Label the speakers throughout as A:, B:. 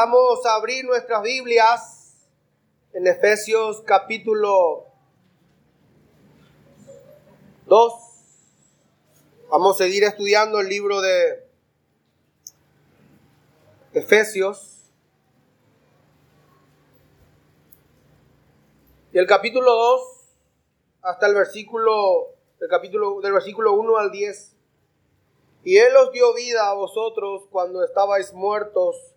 A: vamos a abrir nuestras Biblias en Efesios capítulo 2. Vamos a seguir estudiando el libro de Efesios. Y el capítulo 2 hasta el versículo del capítulo del versículo 1 al 10. Y él os dio vida a vosotros cuando estabais muertos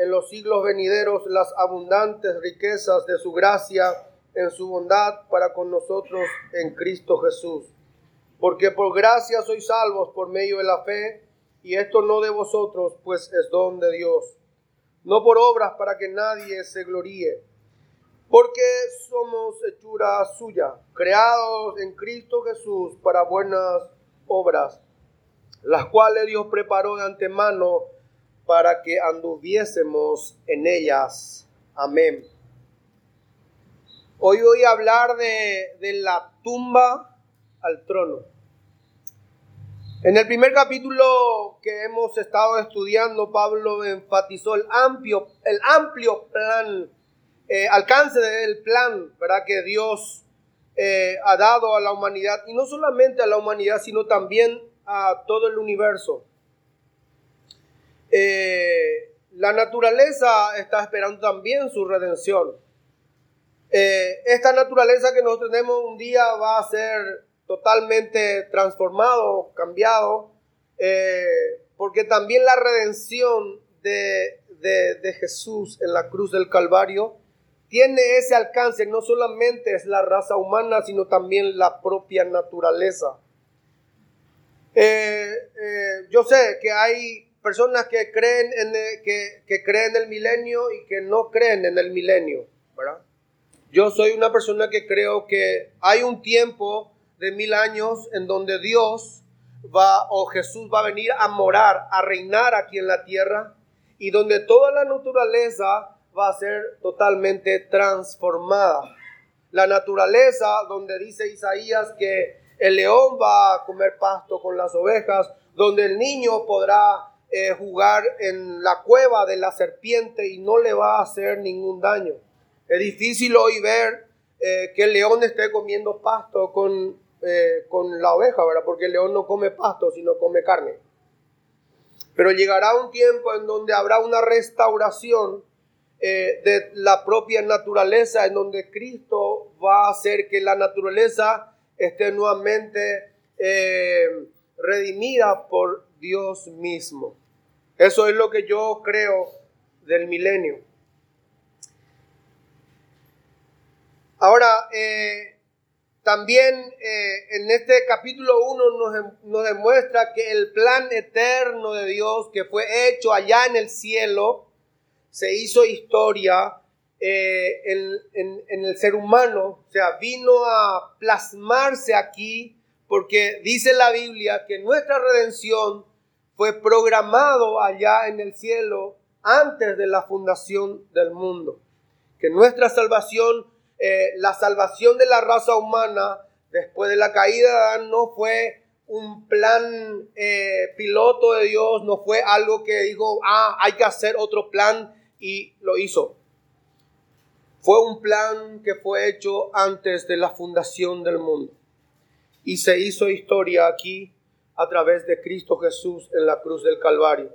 A: en los siglos venideros las abundantes riquezas de su gracia en su bondad para con nosotros en Cristo Jesús. Porque por gracia sois salvos por medio de la fe, y esto no de vosotros, pues es don de Dios. No por obras para que nadie se gloríe, porque somos hechura suya, creados en Cristo Jesús para buenas obras, las cuales Dios preparó de antemano para que anduviésemos en ellas. Amén. Hoy voy a hablar de, la tumba al trono. En el primer capítulo que hemos estado estudiando, Pablo enfatizó el amplio, el amplio plan, eh, alcance del plan, ¿verdad? Que Dios eh, ha dado a la humanidad, y no solamente a la humanidad, sino también a todo el universo. Eh, la naturaleza está esperando también su redención. Eh, esta naturaleza que nosotros tenemos un día va a ser totalmente transformado, cambiado, eh, porque también la redención de, de Jesús en la cruz del Calvario tiene ese alcance, no solamente es la raza humana, sino también la propia naturaleza. yo sé que hay personas que creen en el, que, creen en el milenio y que no creen en el milenio, ¿verdad? Yo soy una persona que creo que hay un tiempo de mil años en donde Dios va o Jesús va a venir a morar, a reinar aquí en la tierra y donde toda la naturaleza va a ser totalmente transformada. La naturaleza donde dice Isaías que el león va a comer pasto con las ovejas, donde el niño podrá eh, jugar en la cueva de la serpiente y no le va a hacer ningún daño. Es difícil hoy ver eh, que el león esté comiendo pasto con, eh, con la oveja, ¿verdad? Porque el león no come pasto, sino come carne. Pero llegará un tiempo en donde habrá una restauración de la propia naturaleza, en donde Cristo va a hacer que la naturaleza esté nuevamente redimida por Dios mismo. Eso es lo que yo creo del milenio. Ahora, eh, también eh, en este capítulo 1 nos, demuestra que el plan eterno de Dios que fue hecho allá en el cielo, se hizo historia eh, en, en el ser humano, o sea, vino a plasmarse aquí, porque dice la Biblia que nuestra redención fue programado allá en el cielo antes de la fundación del mundo. Que nuestra salvación, eh, la salvación de la raza humana después de la caída de Adán no fue un plan eh, piloto de Dios, no fue algo que dijo, ah, hay que hacer otro plan y lo hizo. Fue un plan que fue hecho antes de la fundación del mundo. Y se hizo historia aquí a través de Cristo Jesús en la cruz del Calvario.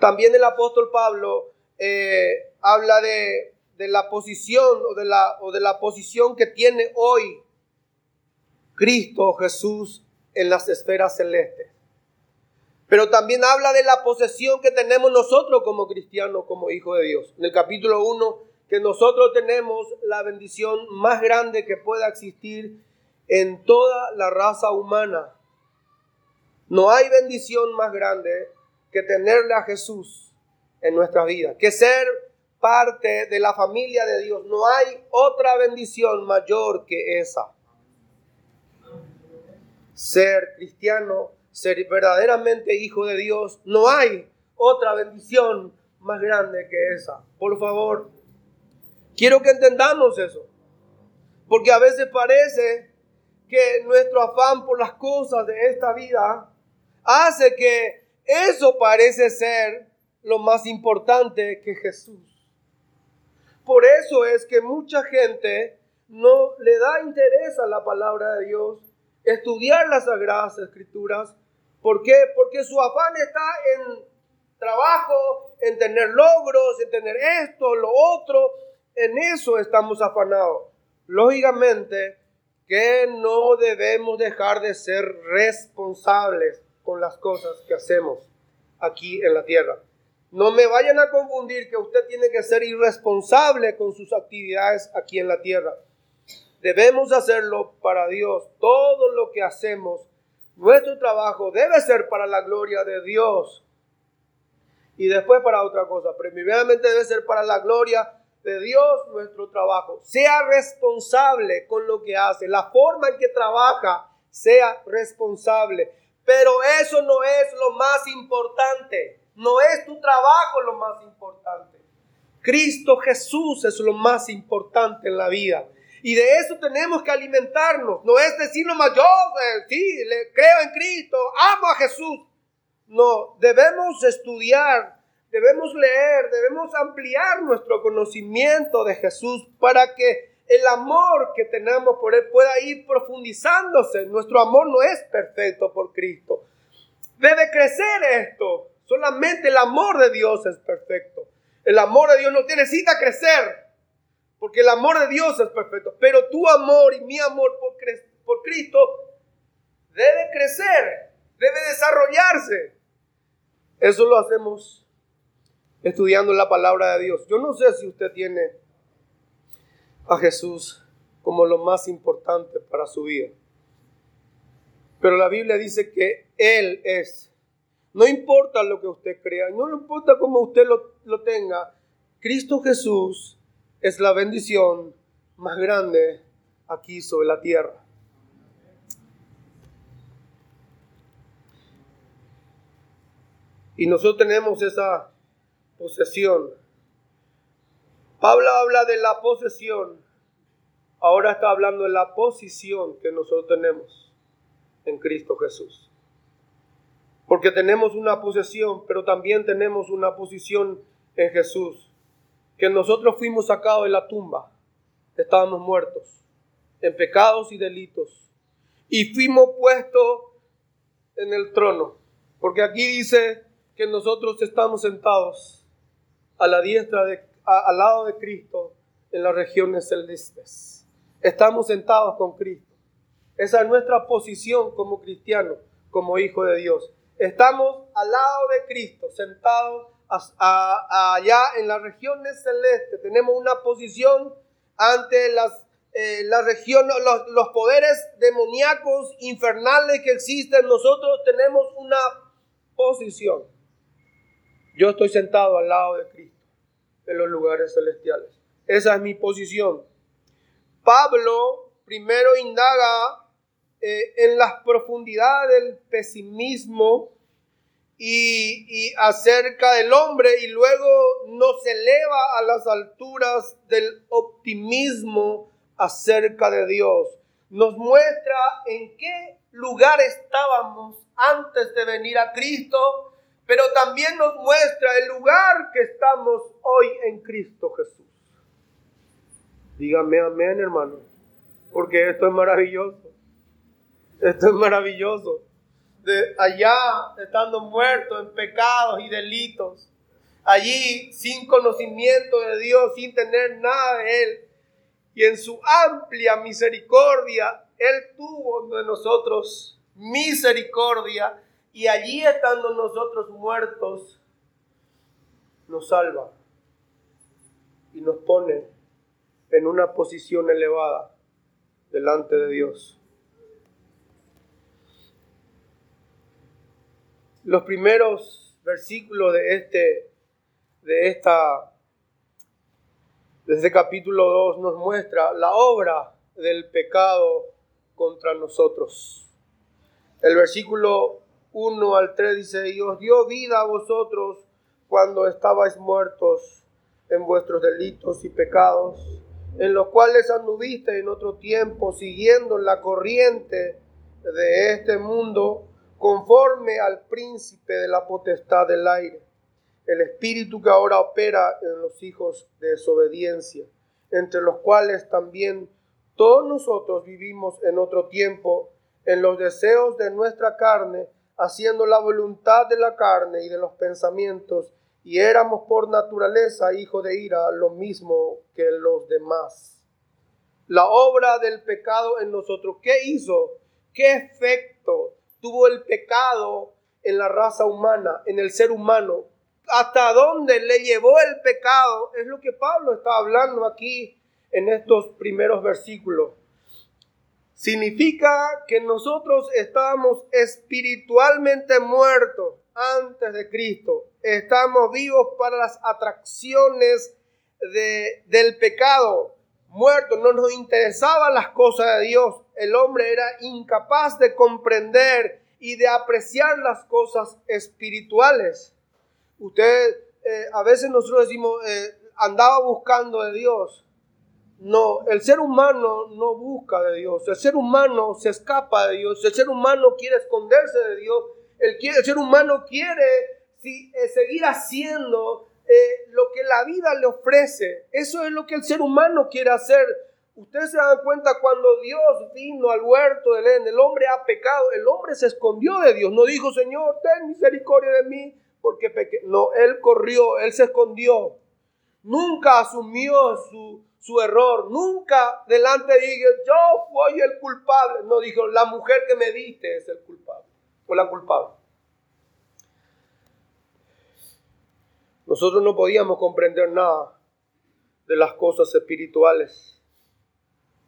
A: También el apóstol Pablo eh, habla de, de la posición o de la, o de la posición que tiene hoy Cristo Jesús en las esferas celestes. Pero también habla de la posesión que tenemos nosotros como cristianos, como hijos de Dios. En el capítulo 1, que nosotros tenemos la bendición más grande que pueda existir en toda la raza humana. No hay bendición más grande que tenerle a Jesús en nuestra vida, que ser parte de la familia de Dios. No hay otra bendición mayor que esa. Ser cristiano, ser verdaderamente hijo de Dios, no hay otra bendición más grande que esa. Por favor, quiero que entendamos eso. Porque a veces parece que nuestro afán por las cosas de esta vida hace que eso parece ser lo más importante que Jesús. Por eso es que mucha gente no le da interés a la palabra de Dios, estudiar las sagradas escrituras. ¿Por qué? Porque su afán está en trabajo, en tener logros, en tener esto, lo otro. En eso estamos afanados. Lógicamente que no debemos dejar de ser responsables con las cosas que hacemos aquí en la tierra. No me vayan a confundir que usted tiene que ser irresponsable con sus actividades aquí en la tierra. Debemos hacerlo para Dios. Todo lo que hacemos, nuestro trabajo debe ser para la gloria de Dios. Y después para otra cosa. Primeramente debe ser para la gloria de Dios nuestro trabajo. Sea responsable con lo que hace. La forma en que trabaja, sea responsable. Pero eso no es lo más importante. No es tu trabajo lo más importante. Cristo Jesús es lo más importante en la vida. Y de eso tenemos que alimentarnos. No es decir más, yo eh, sí, le, creo en Cristo, amo a Jesús. No, debemos estudiar, debemos leer, debemos ampliar nuestro conocimiento de Jesús para que el amor que tenemos por Él pueda ir profundizándose. Nuestro amor no es perfecto por Cristo. Debe crecer esto. Solamente el amor de Dios es perfecto. El amor de Dios no tiene cita crecer. Porque el amor de Dios es perfecto. Pero tu amor y mi amor por Cristo debe crecer. Debe desarrollarse. Eso lo hacemos estudiando la palabra de Dios. Yo no sé si usted tiene a Jesús como lo más importante para su vida. Pero la Biblia dice que Él es. No importa lo que usted crea, no importa cómo usted lo, lo tenga, Cristo Jesús es la bendición más grande aquí sobre la tierra. Y nosotros tenemos esa posesión Pablo habla de la posesión, ahora está hablando de la posición que nosotros tenemos en Cristo Jesús. Porque tenemos una posesión, pero también tenemos una posición en Jesús. Que nosotros fuimos sacados de la tumba, estábamos muertos en pecados y delitos. Y fuimos puestos en el trono. Porque aquí dice que nosotros estamos sentados a la diestra de al lado de Cristo en las regiones celestes. Estamos sentados con Cristo. Esa es nuestra posición como cristianos, como hijo de Dios. Estamos al lado de Cristo, sentados allá en las regiones celestes. Tenemos una posición ante las, eh, regiones, los, los poderes demoníacos infernales que existen. Nosotros tenemos una posición. Yo estoy sentado al lado de Cristo en los lugares celestiales. Esa es mi posición. Pablo primero indaga eh, en las profundidades del pesimismo y, y, acerca del hombre y luego nos eleva a las alturas del optimismo acerca de Dios. Nos muestra en qué lugar estábamos antes de venir a Cristo pero también nos muestra el lugar que estamos hoy en Cristo Jesús. Dígame amén, hermano, porque esto es maravilloso. Esto es maravilloso. De allá, estando muertos en pecados y delitos, allí sin conocimiento de Dios, sin tener nada de Él. Y en su amplia misericordia, Él tuvo de nosotros misericordia y allí estando nosotros muertos, nos salva y nos pone en una posición elevada delante de Dios. Los primeros versículos de este de esta de este capítulo 2 nos muestra la obra del pecado contra nosotros. El versículo 1 al 3 dice, y os dio vida a vosotros cuando estabais muertos en vuestros delitos y pecados en los cuales anduviste en otro tiempo siguiendo la corriente de este mundo, conforme al príncipe de la potestad del aire, el espíritu que ahora opera en los hijos de desobediencia, entre los cuales también todos nosotros vivimos en otro tiempo en los deseos de nuestra carne, haciendo la voluntad de la carne y de los pensamientos, y éramos por naturaleza hijos de ira, lo mismo que los demás. La obra del pecado en nosotros, ¿qué hizo? ¿Qué efecto tuvo el pecado en la raza humana, en el ser humano? ¿Hasta dónde le llevó el pecado? Es lo que Pablo está hablando aquí en estos primeros versículos. Significa que nosotros estábamos espiritualmente muertos antes de Cristo. Estamos vivos para las atracciones de, del pecado, muertos. No nos interesaban las cosas de Dios. El hombre era incapaz de comprender y de apreciar las cosas espirituales. Usted, eh, a veces nosotros decimos, eh, andaba buscando de Dios. No, el ser humano no busca de Dios. El ser humano se escapa de Dios. El ser humano quiere esconderse de Dios el, ser humano quiere eh, seguir haciendo eh, lo que la vida le ofrece. Eso es lo que el ser humano quiere hacer. Ustedes se dan cuenta cuando Dios vino al huerto del Edén, el hombre ha pecado, el hombre se escondió de Dios, no dijo, Señor, ten misericordia de mí, porque. No, él corrió, él se escondió. Nunca asumió su, su error, nunca delante dijo, yo fui el culpable. No dijo, la mujer que me diste es el culpable o la culpable. Nosotros no podíamos comprender nada de las cosas espirituales.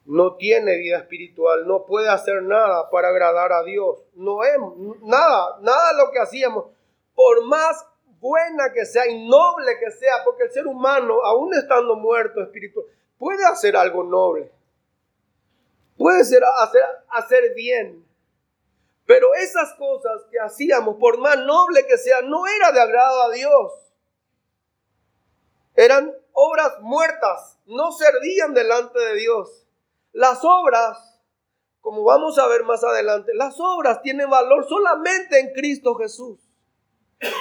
A: No tiene vida espiritual, no puede hacer nada para agradar a Dios. No es nada, nada lo que hacíamos, por más buena que sea y noble que sea, porque el ser humano, aún estando muerto espiritual, puede hacer algo noble. Puede hacer, hacer bien, pero esas cosas que hacíamos, por más noble que sean, no era de agrado a Dios. Eran obras muertas, no servían delante de Dios. Las obras, como vamos a ver más adelante, las obras tienen valor solamente en Cristo Jesús.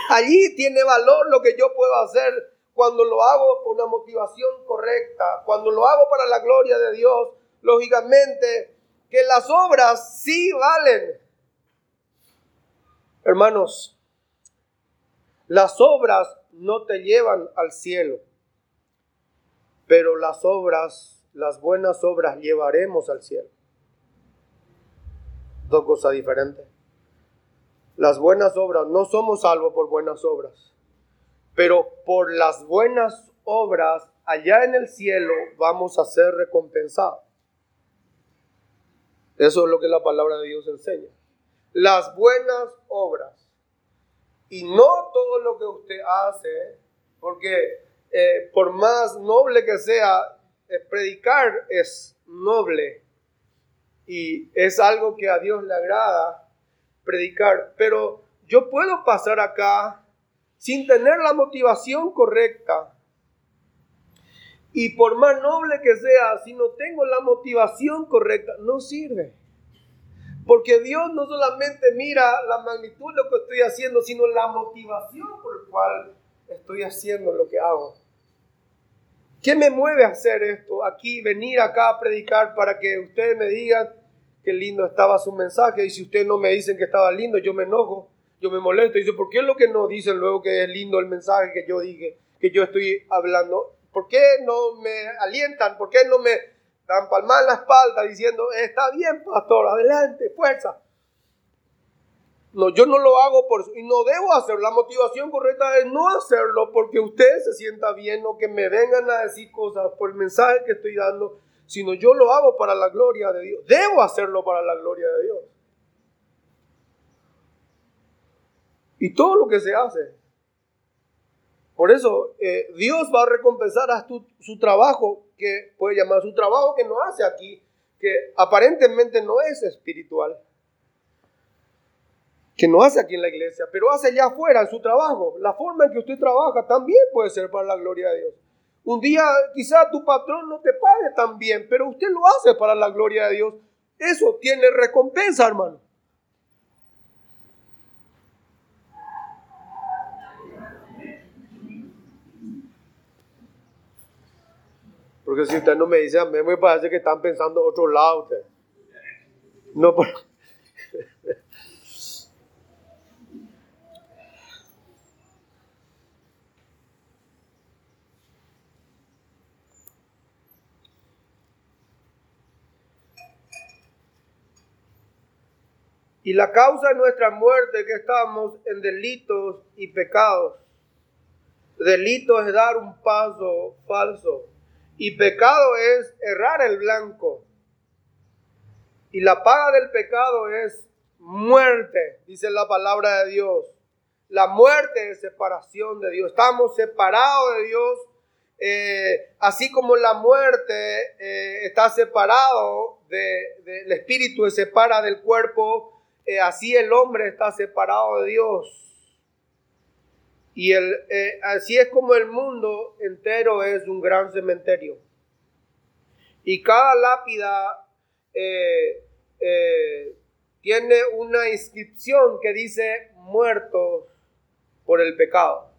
A: Allí tiene valor lo que yo puedo hacer cuando lo hago por una motivación correcta, cuando lo hago para la gloria de Dios. Lógicamente que las obras sí valen, Hermanos, las obras no te llevan al cielo, pero las obras, las buenas obras llevaremos al cielo. Dos cosas diferentes. Las buenas obras, no somos salvos por buenas obras, pero por las buenas obras allá en el cielo vamos a ser recompensados. Eso es lo que la palabra de Dios enseña las buenas obras. Y no todo lo que usted hace, porque eh, por más noble que sea, eh, predicar es noble y es algo que a Dios le agrada predicar. Pero yo puedo pasar acá sin tener la motivación correcta. Y por más noble que sea, si no tengo la motivación correcta, no sirve. Porque Dios no solamente mira la magnitud de lo que estoy haciendo, sino la motivación por la cual estoy haciendo lo que hago. ¿Qué me mueve a hacer esto? Aquí, venir acá a predicar para que ustedes me digan qué lindo estaba su mensaje. Y si ustedes no me dicen que estaba lindo, yo me enojo. yo me molesto. Dice, ¿por qué es lo que no dicen luego que es lindo el mensaje que yo dije, que yo estoy hablando? ¿Por qué no me alientan? ¿Por qué no me dan palmas en la espalda diciendo, está bien, pastor, adelante, fuerza? No, yo no lo hago por y no debo hacerlo. La motivación correcta es no hacerlo porque usted se sienta bien o que me vengan a decir cosas por el mensaje que estoy dando, sino yo lo hago para la gloria de Dios. Debo hacerlo para la gloria de Dios. Y todo lo que se hace. Por eso eh, Dios va a recompensar a su trabajo, que puede llamar su trabajo que no hace aquí, que aparentemente no es espiritual que no hace aquí en la iglesia, pero hace allá afuera en su trabajo. La forma en que usted trabaja también puede ser para la gloria de Dios. Un día quizá tu patrón no te pague tan bien, pero usted lo hace para la gloria de Dios. Eso tiene recompensa, hermano. Porque si usted no me dice a mí, me parece que están pensando otro lado. No, por... Y la causa de nuestra muerte que estamos en delitos y pecados. Delito es dar un paso falso y pecado es errar el blanco. Y la paga del pecado es muerte, dice la palabra de Dios. La muerte es separación de Dios. Estamos separados de Dios, eh, así como la muerte eh, está separado del espíritu, se separa del cuerpo eh, así el hombre está separado de Dios. Y el, eh, así es como el mundo entero es un gran cementerio. Y cada lápida eh, tiene una inscripción que dice muertos por el pecado.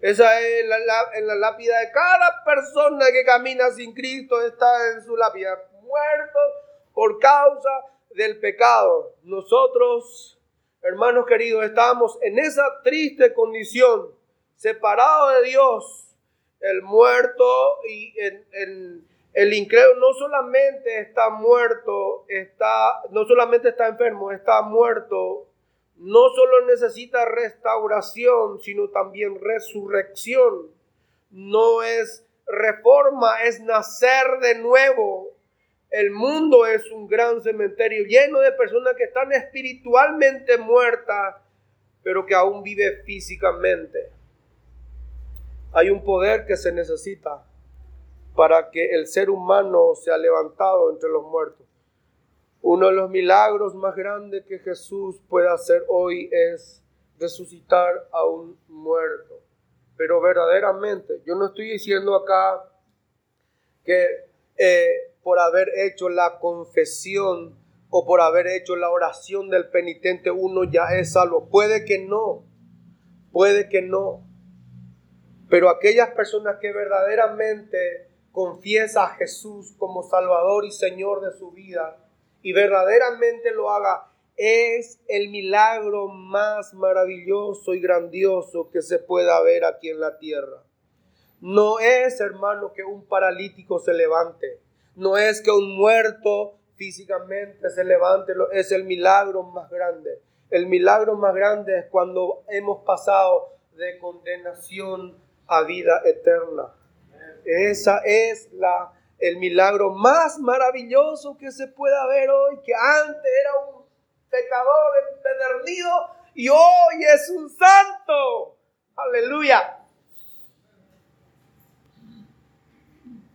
A: Esa es la, en la lápida de cada persona que camina sin Cristo, está en su lápida. Muertos por causa del pecado. Nosotros, hermanos queridos, estamos en esa triste condición, separados de Dios. El muerto y el incrédulo no solamente está muerto, está, no solamente está enfermo, está muerto. No solo necesita restauración, sino también resurrección. No es reforma, es nacer de nuevo el mundo es un gran cementerio lleno de personas que están espiritualmente muertas, pero que aún vive físicamente. Hay un poder que se necesita para que el ser humano sea levantado entre los muertos. Uno de los milagros más grandes que Jesús puede hacer hoy es resucitar a un muerto. Pero verdaderamente, yo no estoy diciendo acá que eh, por haber hecho la confesión o por haber hecho la oración del penitente uno ya es salvo. Puede que no, puede que no. Pero aquellas personas que verdaderamente confiesa a Jesús como Salvador y Señor de su vida y verdaderamente lo haga, es el milagro más maravilloso y grandioso que se pueda ver aquí en la tierra. No es, hermano, que un paralítico se levante no es que un muerto físicamente se levante, es el milagro más grande. El milagro más grande es cuando hemos pasado de condenación a vida eterna. Esa es la, el milagro más maravilloso que se pueda ver hoy, que antes era un pecador empedernido y hoy es un santo. Aleluya.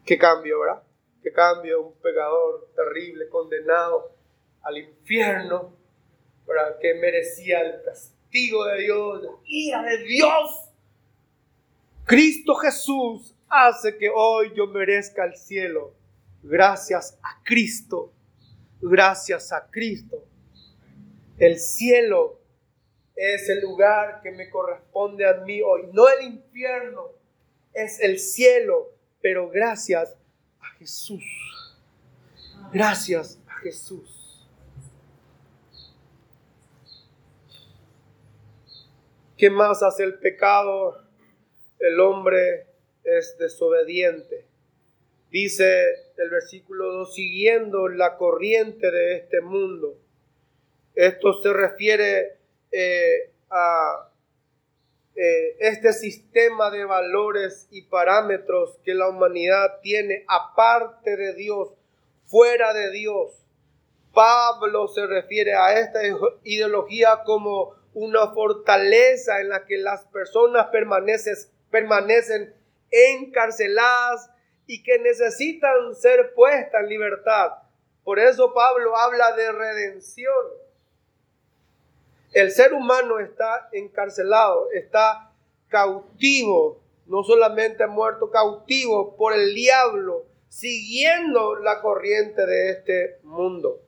A: Qué cambio, ¿verdad? Cambio, un pecador terrible, condenado al infierno, para que merecía el castigo de Dios, la ira de Dios. Cristo Jesús hace que hoy yo merezca el cielo. Gracias a Cristo. Gracias a Cristo. El cielo es el lugar que me corresponde a mí hoy. No el infierno, es el cielo. Pero gracias Jesús. Gracias a Jesús. ¿Qué más hace el pecado? El hombre es desobediente. Dice el versículo 2, siguiendo la corriente de este mundo. Esto se refiere eh, a eh, este sistema de valores y parámetros que la humanidad tiene aparte de Dios, fuera de Dios. Pablo se refiere a esta ideología como una fortaleza en la que las personas permanecen, permanecen encarceladas y que necesitan ser puestas en libertad. Por eso Pablo habla de redención. El ser humano está encarcelado, está cautivo, no solamente muerto, cautivo por el diablo, siguiendo la corriente de este mundo.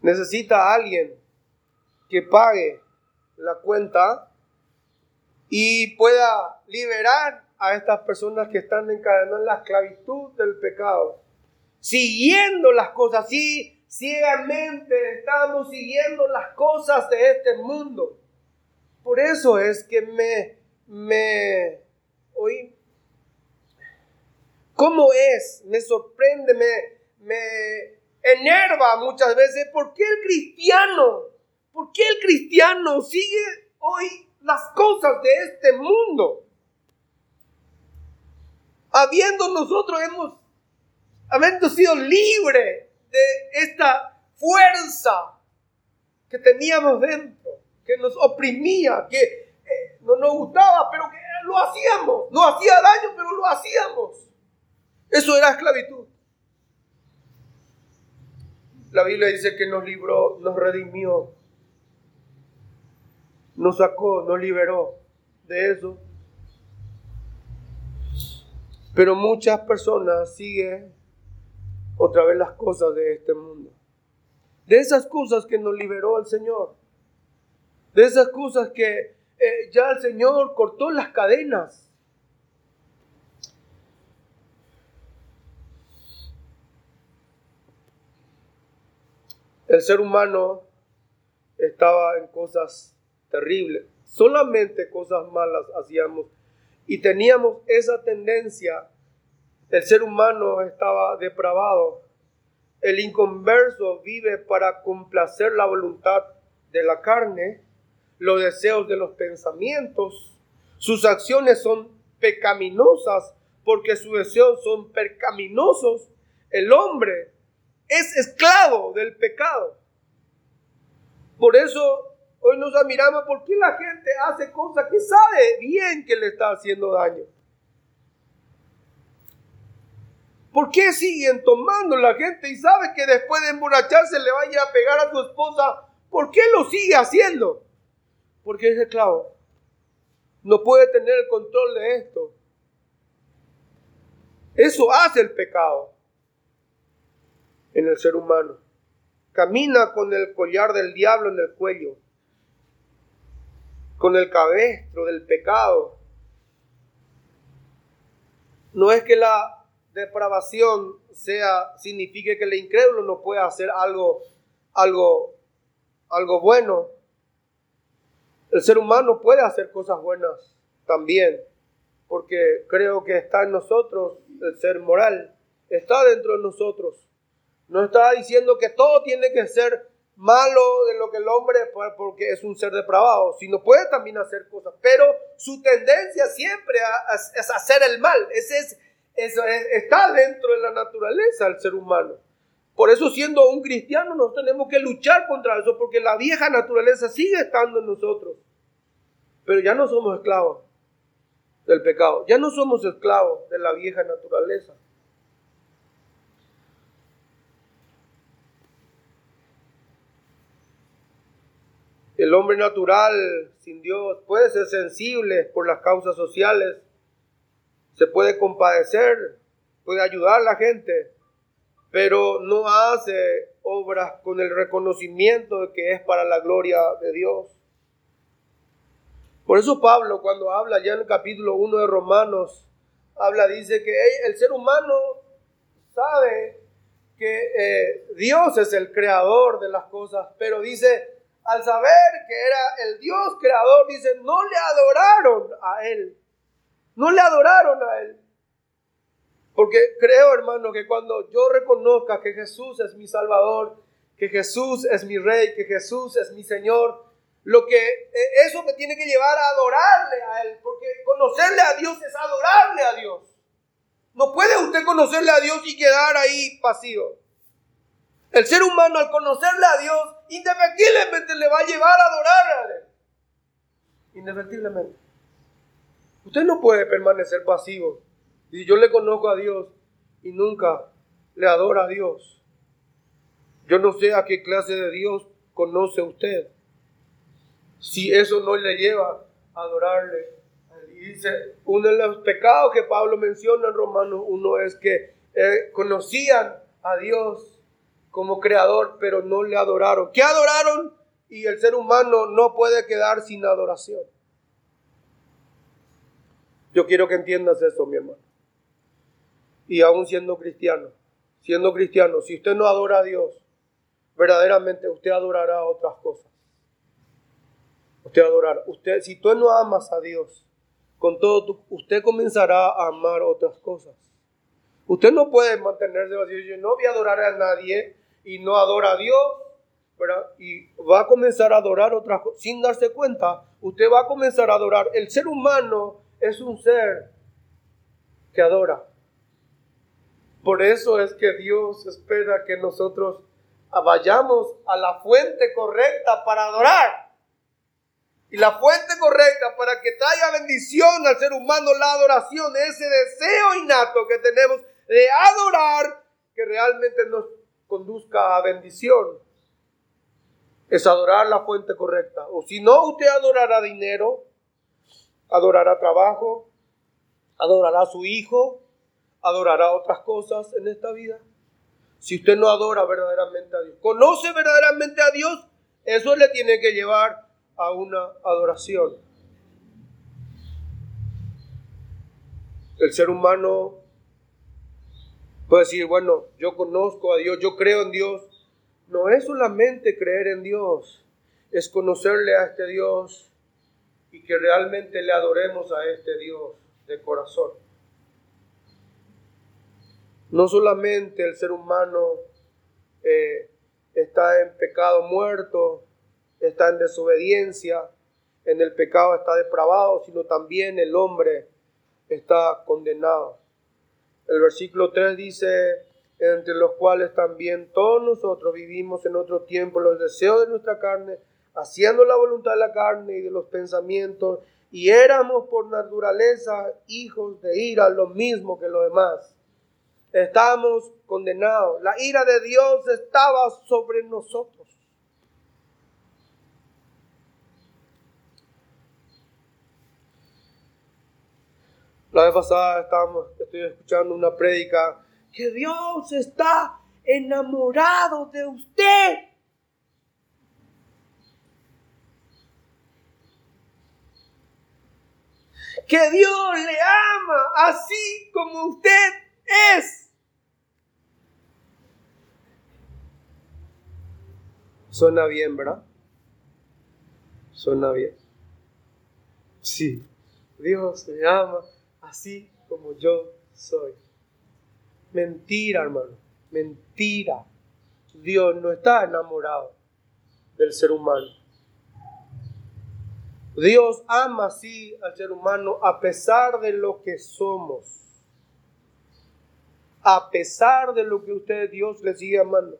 A: Necesita alguien que pague la cuenta y pueda liberar a estas personas que están encadenadas en la esclavitud del pecado siguiendo las cosas, sí, ciegamente estamos siguiendo las cosas de este mundo. Por eso es que me, me, oí, ¿cómo es? Me sorprende, me, me enerva muchas veces. ¿Por qué el cristiano, por qué el cristiano sigue hoy las cosas de este mundo? Habiendo nosotros hemos habiendo sido libre de esta fuerza que teníamos dentro, que nos oprimía, que eh, no nos gustaba, pero que lo hacíamos, no hacía daño, pero lo hacíamos. Eso era esclavitud. La Biblia dice que nos libró, nos redimió, nos sacó, nos liberó de eso. Pero muchas personas siguen otra vez las cosas de este mundo. De esas cosas que nos liberó el Señor. De esas cosas que eh, ya el Señor cortó las cadenas. El ser humano estaba en cosas terribles. Solamente cosas malas hacíamos. Y teníamos esa tendencia el ser humano estaba depravado. El inconverso vive para complacer la voluntad de la carne, los deseos de los pensamientos. Sus acciones son pecaminosas porque sus deseos son pecaminosos. El hombre es esclavo del pecado. Por eso hoy nos admiramos porque la gente hace cosas que sabe bien que le está haciendo daño. ¿Por qué siguen tomando la gente y sabe que después de emborracharse le vaya a pegar a su esposa? ¿Por qué lo sigue haciendo? Porque es esclavo. No puede tener el control de esto. Eso hace el pecado en el ser humano. Camina con el collar del diablo en el cuello, con el cabestro del pecado. No es que la depravación sea, signifique que el incrédulo no puede hacer algo, algo, algo bueno. El ser humano puede hacer cosas buenas también, porque creo que está en nosotros el ser moral, está dentro de nosotros. No está diciendo que todo tiene que ser malo de lo que el hombre, porque es un ser depravado, sino puede también hacer cosas, pero su tendencia siempre es hacer el mal. Ese es eso está dentro de la naturaleza del ser humano. Por eso siendo un cristiano nos tenemos que luchar contra eso, porque la vieja naturaleza sigue estando en nosotros. Pero ya no somos esclavos del pecado, ya no somos esclavos de la vieja naturaleza. El hombre natural sin Dios puede ser sensible por las causas sociales, se puede compadecer, puede ayudar a la gente, pero no hace obras con el reconocimiento de que es para la gloria de Dios. Por eso Pablo cuando habla ya en el capítulo 1 de Romanos, habla, dice que el ser humano sabe que eh, Dios es el creador de las cosas, pero dice, al saber que era el Dios creador, dice, no le adoraron a Él. No le adoraron a Él. Porque creo, hermano, que cuando yo reconozca que Jesús es mi Salvador, que Jesús es mi Rey, que Jesús es mi Señor, lo que e, eso me tiene que llevar a adorarle a Él, porque conocerle a Dios es adorarle a Dios. No puede usted conocerle a Dios y quedar ahí pasivo. El ser humano al conocerle a Dios, indefectiblemente le va a llevar a adorarle a. Usted no puede permanecer pasivo. Y yo le conozco a Dios y nunca le adora a Dios. Yo no sé a qué clase de Dios conoce usted. Si eso no le lleva a adorarle. Y dice, uno de los pecados que Pablo menciona en Romanos 1 es que eh, conocían a Dios como creador, pero no le adoraron. ¿Qué adoraron? Y el ser humano no puede quedar sin adoración. Yo quiero que entiendas eso, mi hermano y aún siendo cristiano, siendo cristiano, si usted no adora a Dios, verdaderamente usted adorará otras cosas. Usted adorará. Usted, si tú no amas a Dios, con todo, usted comenzará a amar otras cosas. Usted no puede mantenerse vacío. Yo no voy a adorar a nadie y no adora a Dios. Y va a comenzar a adorar otras cosas. Sin darse cuenta, usted va a comenzar a adorar. El ser humano es un ser que adora. Por eso es que Dios espera que nosotros vayamos a la fuente correcta para adorar. Y la fuente correcta para que traiga bendición al ser humano, la adoración, ese deseo innato que tenemos de adorar, que realmente nos conduzca a bendición. Es adorar la fuente correcta. O si no, usted adorará dinero, adorará trabajo, adorará a su hijo, adorará otras cosas en esta vida. Si usted no adora verdaderamente a Dios, conoce verdaderamente a Dios, eso le tiene que llevar a una adoración. El ser humano puede decir, bueno, yo conozco a Dios, yo creo en Dios. No es solamente creer en Dios, es conocerle a este Dios y que realmente le adoremos a este Dios de corazón. No solamente el ser humano eh, está en pecado muerto, está en desobediencia, en el pecado está depravado, sino también el hombre está condenado. El versículo 3 dice, entre los cuales también todos nosotros vivimos en otro tiempo los deseos de nuestra carne, haciendo la voluntad de la carne y de los pensamientos, y éramos por naturaleza hijos de ira, lo mismo que los demás estábamos condenados. La ira de Dios estaba sobre nosotros. La vez pasada estábamos, estoy escuchando una prédica que Dios está enamorado de usted. Que Dios le ama así como usted es. Suena bien, ¿verdad? Suena bien. Sí, Dios me ama así como yo soy. Mentira, hermano. Mentira. Dios no está enamorado del ser humano. Dios ama así al ser humano a pesar de lo que somos. A pesar de lo que usted, Dios, le sigue amando.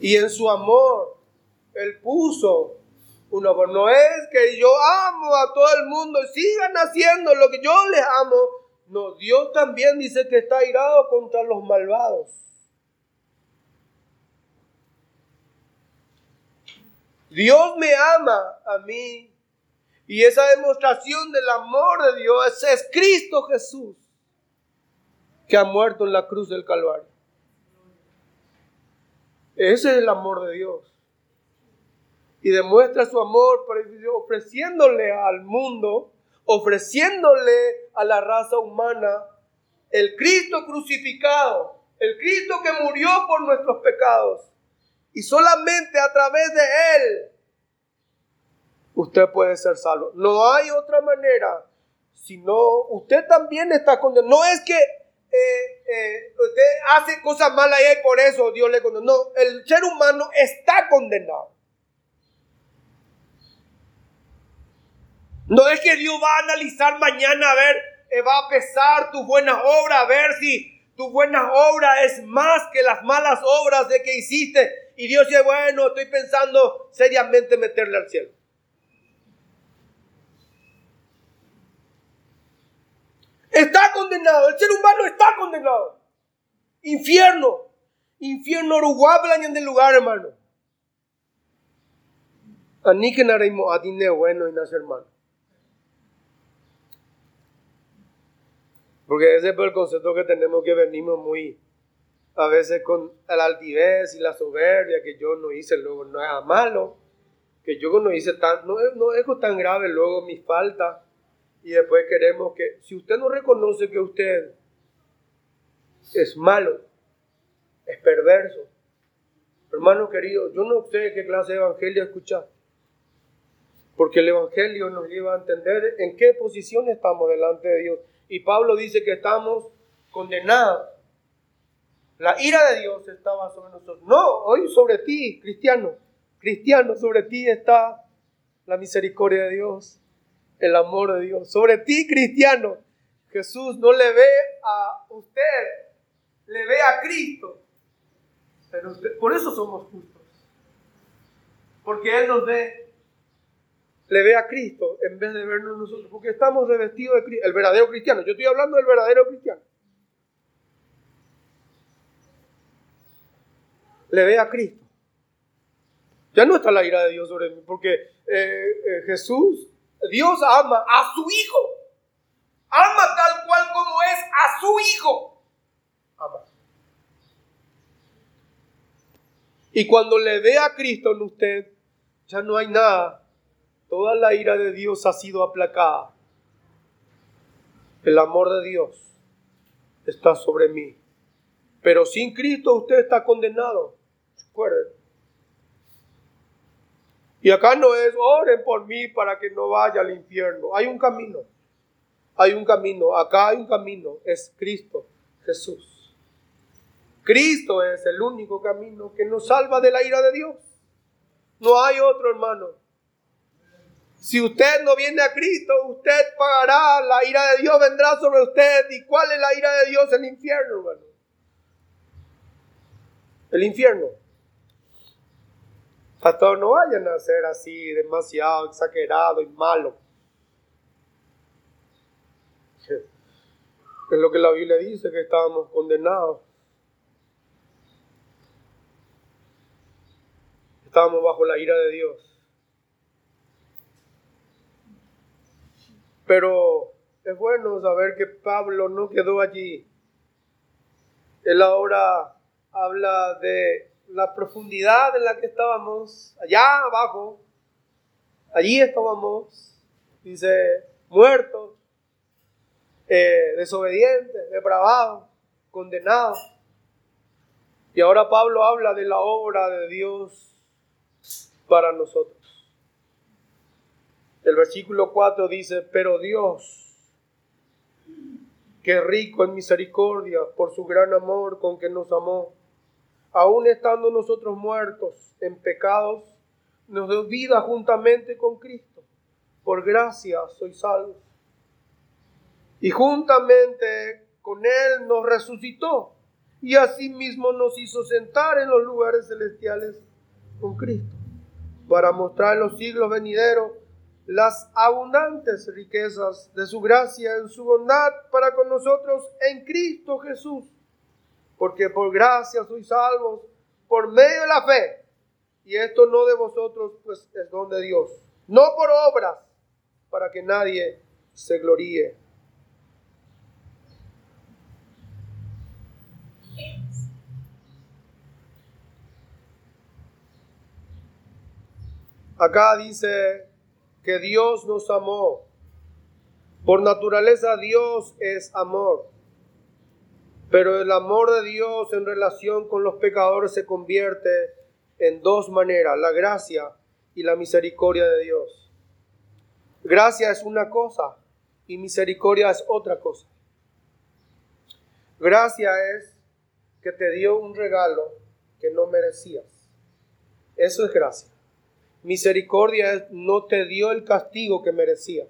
A: Y en su amor, Él puso un amor. No es que yo amo a todo el mundo sigan haciendo lo que yo les amo. No, Dios también dice que está irado contra los malvados. Dios me ama a mí. Y esa demostración del amor de Dios es Cristo Jesús, que ha muerto en la cruz del Calvario. Ese es el amor de Dios. Y demuestra su amor ofreciéndole al mundo, ofreciéndole a la raza humana el Cristo crucificado, el Cristo que murió por nuestros pecados. Y solamente a través de Él usted puede ser salvo. No hay otra manera, sino usted también está condenado. No es que eh, eh, usted hace cosas malas y por eso Dios le condena. No, el ser humano está condenado. No es que Dios va a analizar mañana a ver, eh, va a pesar tus buenas obras, a ver si tu buenas obras es más que las malas obras de que hiciste. Y Dios dice, bueno, estoy pensando seriamente meterle al cielo. Está condenado, el ser humano está condenado. Infierno, infierno en del lugar, hermano. Ani que narimo adine bueno y hermano. Porque ese es el concepto que tenemos que venimos muy, a veces con la altivez y la soberbia, que yo no hice luego nada malo, que yo no hice tan, no, no es tan grave luego mi falta, y después queremos que, si usted no reconoce que usted es malo, es perverso, hermano querido, yo no sé qué clase de evangelio escuchar, porque el evangelio nos lleva a entender en qué posición estamos delante de Dios y Pablo dice que estamos condenados. La ira de Dios estaba sobre nosotros. No, hoy sobre ti, cristiano. Cristiano, sobre ti está la misericordia de Dios, el amor de Dios. Sobre ti, cristiano. Jesús no le ve a usted, le ve a Cristo. Pero por eso somos justos. Porque Él nos ve le ve a Cristo en vez de vernos nosotros, porque estamos revestidos de Cristo, el verdadero cristiano. Yo estoy hablando del verdadero cristiano. Le ve a Cristo. Ya no está la ira de Dios sobre mí, porque eh, eh, Jesús, Dios ama a su Hijo. Ama tal cual como es a su Hijo. Ama. Y cuando le ve a Cristo en usted, ya no hay nada Toda la ira de Dios ha sido aplacada. El amor de Dios está sobre mí. Pero sin Cristo usted está condenado. Y acá no es oren por mí para que no vaya al infierno. Hay un camino. Hay un camino. Acá hay un camino. Es Cristo Jesús. Cristo es el único camino que nos salva de la ira de Dios. No hay otro hermano. Si usted no viene a Cristo, usted pagará, la ira de Dios vendrá sobre usted. ¿Y cuál es la ira de Dios? El infierno, hermano. El infierno. Pastor, no vayan a ser así, demasiado exagerado y malo. Es lo que la Biblia dice, que estábamos condenados. Estábamos bajo la ira de Dios. Pero es bueno saber que Pablo no quedó allí. Él ahora habla de la profundidad en la que estábamos, allá abajo. Allí estábamos, dice, muertos, eh, desobedientes, depravados, condenados. Y ahora Pablo habla de la obra de Dios para nosotros. El versículo 4 dice, pero Dios, que rico en misericordia por su gran amor con que nos amó, aun estando nosotros muertos en pecados, nos dio vida juntamente con Cristo. Por gracia soy salvo. Y juntamente con Él nos resucitó y asimismo nos hizo sentar en los lugares celestiales con Cristo, para mostrar en los siglos venideros las abundantes riquezas de su gracia en su bondad para con nosotros en Cristo Jesús. Porque por gracia sois salvos por medio de la fe. Y esto no de vosotros, pues es don de Dios. No por obras, para que nadie se gloríe. Acá dice que Dios nos amó. Por naturaleza Dios es amor. Pero el amor de Dios en relación con los pecadores se convierte en dos maneras, la gracia y la misericordia de Dios. Gracia es una cosa y misericordia es otra cosa. Gracia es que te dio un regalo que no merecías. Eso es gracia. Misericordia es no te dio el castigo que merecía.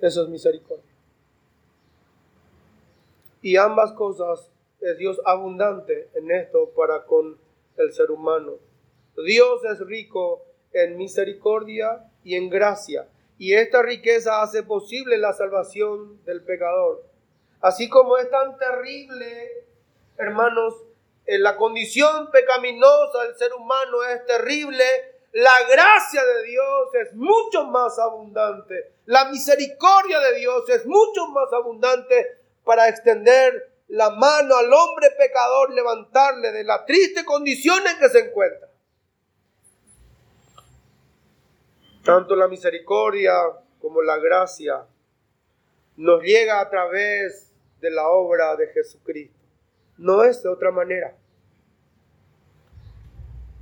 A: Eso es misericordia. Y ambas cosas es Dios abundante en esto para con el ser humano. Dios es rico en misericordia y en gracia. Y esta riqueza hace posible la salvación del pecador. Así como es tan terrible, hermanos, en la condición pecaminosa del ser humano es terrible, la gracia de Dios es mucho más abundante. La misericordia de Dios es mucho más abundante para extender la mano al hombre pecador, levantarle de la triste condición en que se encuentra. Tanto la misericordia como la gracia nos llega a través de la obra de Jesucristo. No es de otra manera.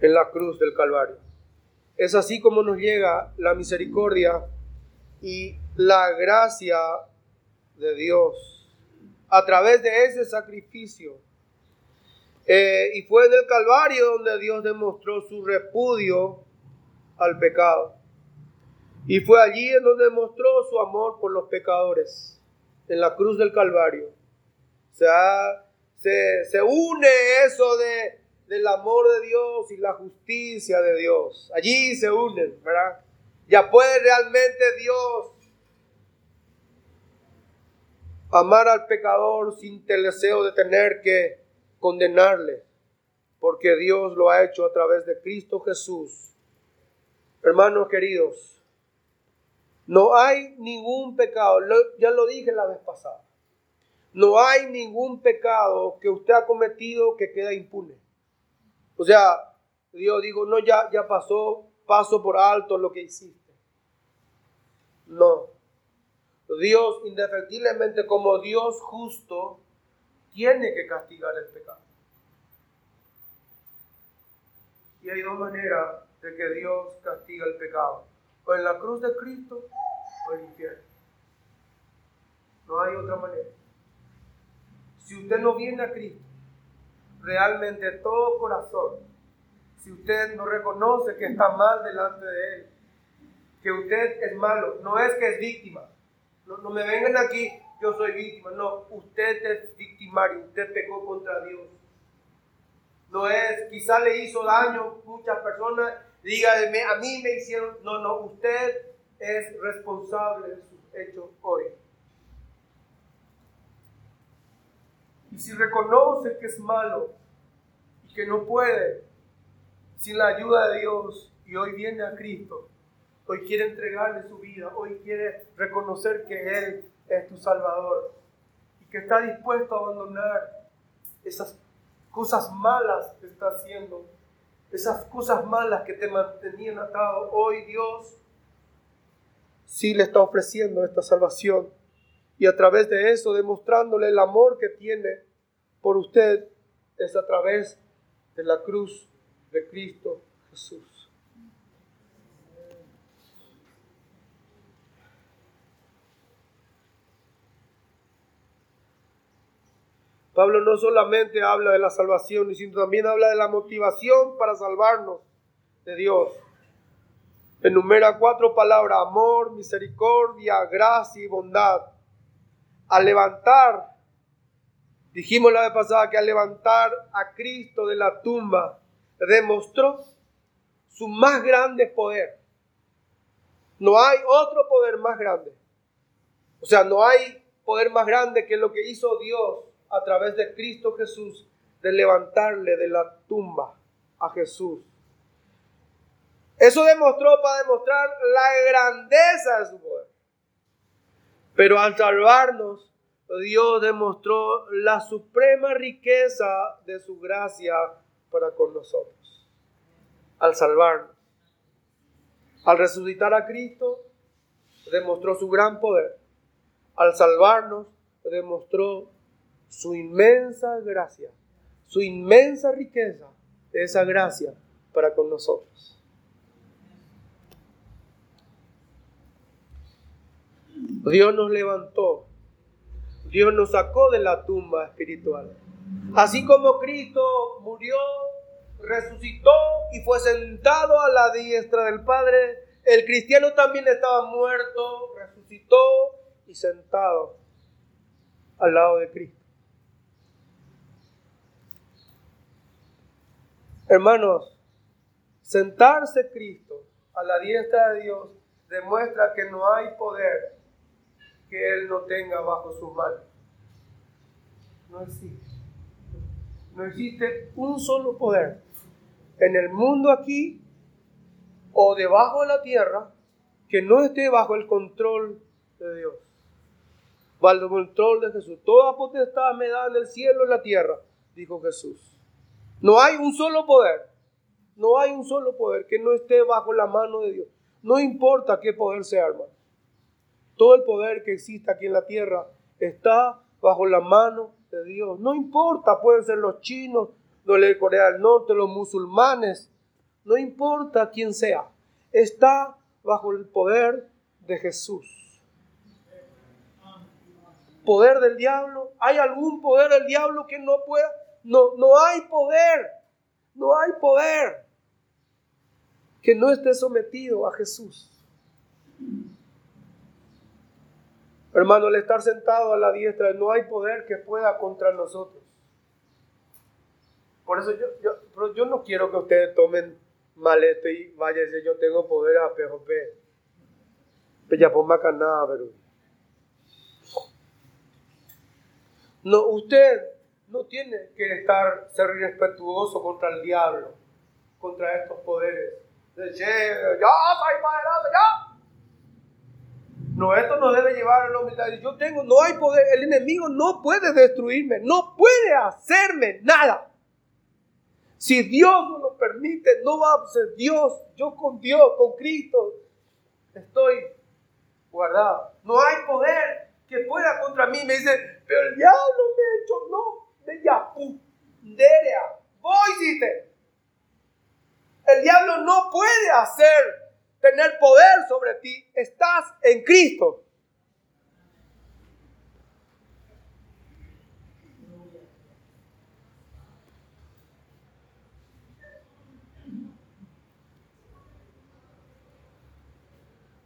A: En la cruz del Calvario. Es así como nos llega la misericordia y la gracia de Dios a través de ese sacrificio. Eh, y fue en el Calvario donde Dios demostró su repudio al pecado. Y fue allí en donde demostró su amor por los pecadores, en la cruz del Calvario. O sea, se, se une eso de, del amor de Dios y la justicia de Dios. Allí se unen, ¿verdad? Ya puede realmente Dios amar al pecador sin el deseo de tener que condenarle, porque Dios lo ha hecho a través de Cristo Jesús. Hermanos queridos, no hay ningún pecado, ya lo dije la vez pasada, no hay ningún pecado que usted ha cometido que queda impune. O sea, Dios digo, no, ya, ya pasó, paso por alto lo que hiciste. No. Dios indefectiblemente como Dios justo tiene que castigar el pecado. Y hay dos maneras de que Dios castiga el pecado. O en la cruz de Cristo o en el infierno. No hay otra manera. Si usted no viene a Cristo, realmente todo corazón, si usted no reconoce que está mal delante de Él, que usted es malo, no es que es víctima, no, no me vengan aquí, yo soy víctima, no, usted es victimario, usted pecó contra Dios. No es, quizá le hizo daño muchas personas, diga, a mí me hicieron, no, no, usted es responsable de sus hechos hoy. Y si reconoce que es malo y que no puede sin la ayuda de Dios y hoy viene a Cristo, hoy quiere entregarle su vida, hoy quiere reconocer que Él es tu Salvador. Y que está dispuesto a abandonar esas cosas malas que está haciendo, esas cosas malas que te mantenían atado, hoy Dios sí le está ofreciendo esta salvación. Y a través de eso demostrándole el amor que tiene por usted es a través de la cruz de Cristo Jesús. Pablo no solamente habla de la salvación, sino también habla de la motivación para salvarnos de Dios. Enumera cuatro palabras, amor, misericordia, gracia y bondad al levantar, dijimos la vez pasada que al levantar a Cristo de la tumba, demostró su más grande poder. No hay otro poder más grande. O sea, no hay poder más grande que lo que hizo Dios a través de Cristo Jesús, de levantarle de la tumba a Jesús. Eso demostró para demostrar la grandeza de su poder. Pero al salvarnos, Dios demostró la suprema riqueza de su gracia para con nosotros. Al salvarnos. Al resucitar a Cristo, demostró su gran poder. Al salvarnos, demostró su inmensa gracia, su inmensa riqueza, esa gracia para con nosotros. Dios nos levantó, Dios nos sacó de la tumba espiritual. Así como Cristo murió, resucitó y fue sentado a la diestra del Padre, el cristiano también estaba muerto, resucitó y sentado al lado de Cristo. Hermanos, sentarse Cristo a la diestra de Dios demuestra que no hay poder que Él no tenga bajo sus manos. No existe. No existe un solo poder en el mundo aquí o debajo de la tierra que no esté bajo el control de Dios. Bajo el control de Jesús. Toda potestad me da en el cielo y en la tierra, dijo Jesús. No hay un solo poder. No hay un solo poder que no esté bajo la mano de Dios. No importa qué poder sea, hermano. Todo el poder que existe aquí en la tierra está bajo la mano de Dios. No importa, pueden ser los chinos, los de Corea del Norte, los musulmanes. No importa quién sea. Está bajo el poder de Jesús. ¿Poder del diablo? ¿Hay algún poder del diablo que no pueda? No, no hay poder. No hay poder que no esté sometido a Jesús. Hermano, al estar sentado a la diestra, no hay poder que pueda contra nosotros. Por eso yo, yo, yo no quiero que ustedes tomen mal esto y vayan a yo tengo poder a PJP. Pues ya por nada, pero. No, usted no tiene que estar, ser irrespetuoso contra el diablo, contra estos poderes. De, ya, soy poderoso, ya. No, esto no debe llevar a la humildad. Yo tengo, no hay poder. El enemigo no puede destruirme, no puede hacerme nada. Si Dios no lo permite, no va a ser Dios. Yo con Dios, con Cristo, estoy guardado. No hay poder que pueda contra mí. Me dice, pero el diablo me ha hecho, no, derea, voy, dice. El diablo no puede hacer tener poder sobre ti, estás en Cristo.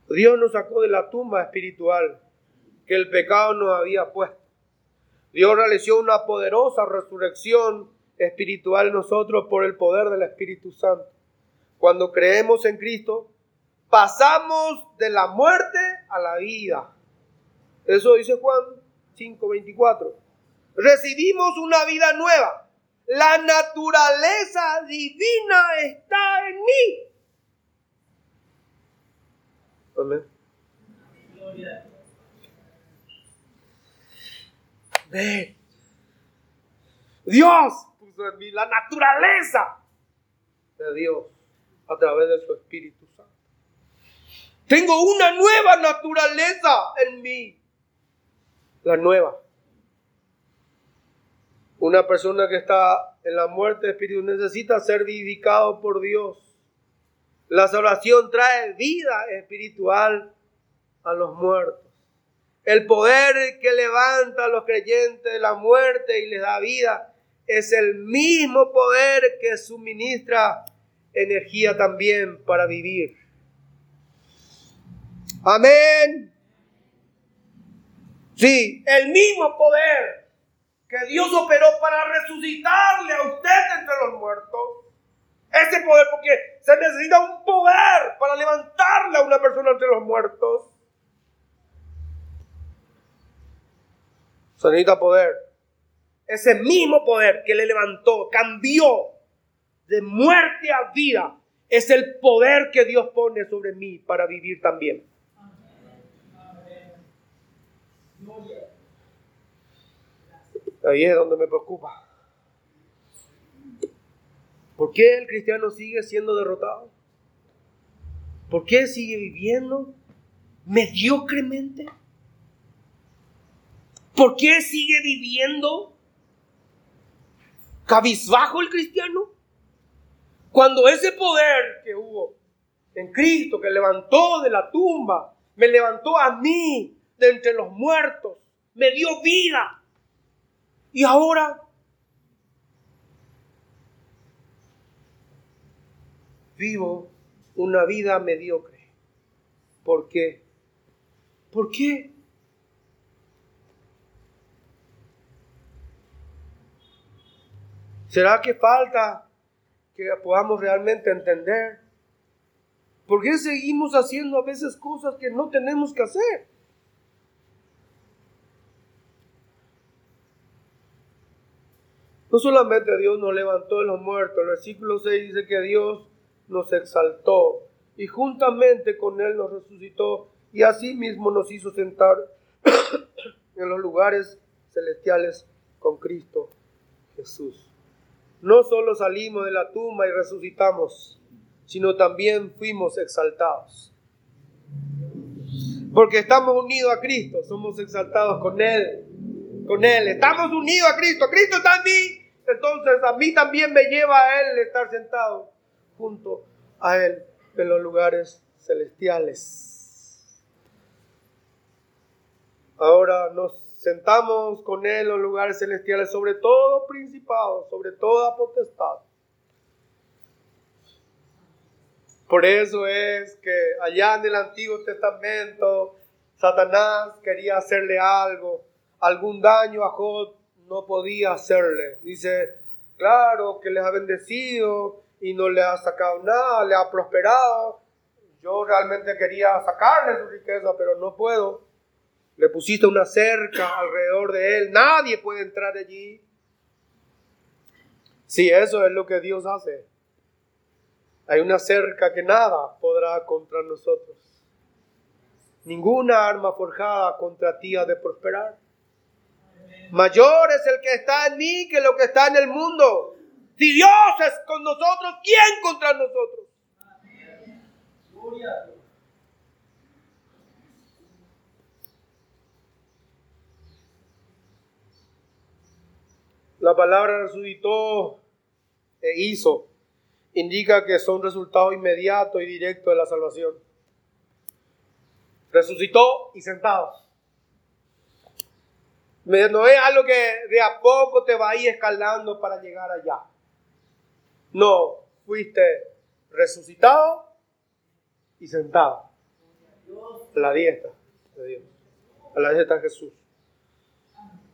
A: Dios nos sacó de la tumba espiritual que el pecado nos había puesto. Dios realizó una poderosa resurrección espiritual en nosotros por el poder del Espíritu Santo. Cuando creemos en Cristo, pasamos de la muerte a la vida. Eso dice Juan 5:24. Recibimos una vida nueva. La naturaleza divina está en mí. Amén. Dios puso en mí la naturaleza de Dios a través de su Espíritu Santo. Tengo una nueva naturaleza en mí. La nueva. Una persona que está en la muerte espiritual necesita ser vivificado por Dios. La salvación trae vida espiritual a los muertos. El poder que levanta a los creyentes de la muerte y les da vida es el mismo poder que suministra energía también para vivir. Amén. Sí, el mismo poder que Dios operó para resucitarle a usted entre los muertos. Ese poder, porque se necesita un poder para levantarle a una persona entre los muertos. Se necesita poder. Ese mismo poder que le levantó, cambió de muerte a vida, es el poder que Dios pone sobre mí para vivir también. Ahí es donde me preocupa. ¿Por qué el cristiano sigue siendo derrotado? ¿Por qué sigue viviendo mediocremente? ¿Por qué sigue viviendo cabizbajo el cristiano? Cuando ese poder que hubo en Cristo, que levantó de la tumba, me levantó a mí de entre los muertos, me dio vida. Y ahora vivo una vida mediocre. ¿Por qué? ¿Por qué? ¿Será que falta que podamos realmente entender? ¿Por qué seguimos haciendo a veces cosas que no tenemos que hacer? No solamente Dios nos levantó de los muertos, el versículo 6 dice que Dios nos exaltó y juntamente con Él nos resucitó y así mismo nos hizo sentar en los lugares celestiales con Cristo Jesús. No solo salimos de la tumba y resucitamos, sino también fuimos exaltados. Porque estamos unidos a Cristo, somos exaltados con Él, con Él. Estamos unidos a Cristo, Cristo está en mí, entonces a mí también me lleva a Él estar sentado junto a Él en los lugares celestiales. Ahora nos sentamos con Él en lugares celestiales sobre todo principado, sobre toda potestad. Por eso es que allá en el Antiguo Testamento Satanás quería hacerle algo, algún daño a Job no podía hacerle. Dice, claro que les ha bendecido, y no le ha sacado nada, le ha prosperado. Yo realmente quería sacarle su riqueza, pero no puedo. Le pusiste una cerca alrededor de él, nadie puede entrar allí. Si eso es lo que Dios hace. Hay una cerca que nada podrá contra nosotros. Ninguna arma forjada contra ti ha de prosperar. Mayor es el que está en mí que lo que está en el mundo. Si Dios es con nosotros, ¿quién contra nosotros? La palabra resucitó e hizo indica que son resultados inmediatos y directos de la salvación. Resucitó y sentados. No es algo que de a poco te va a ir escalando para llegar allá. No, fuiste resucitado y sentado. A la dieta de Dios. A la dieta de Jesús.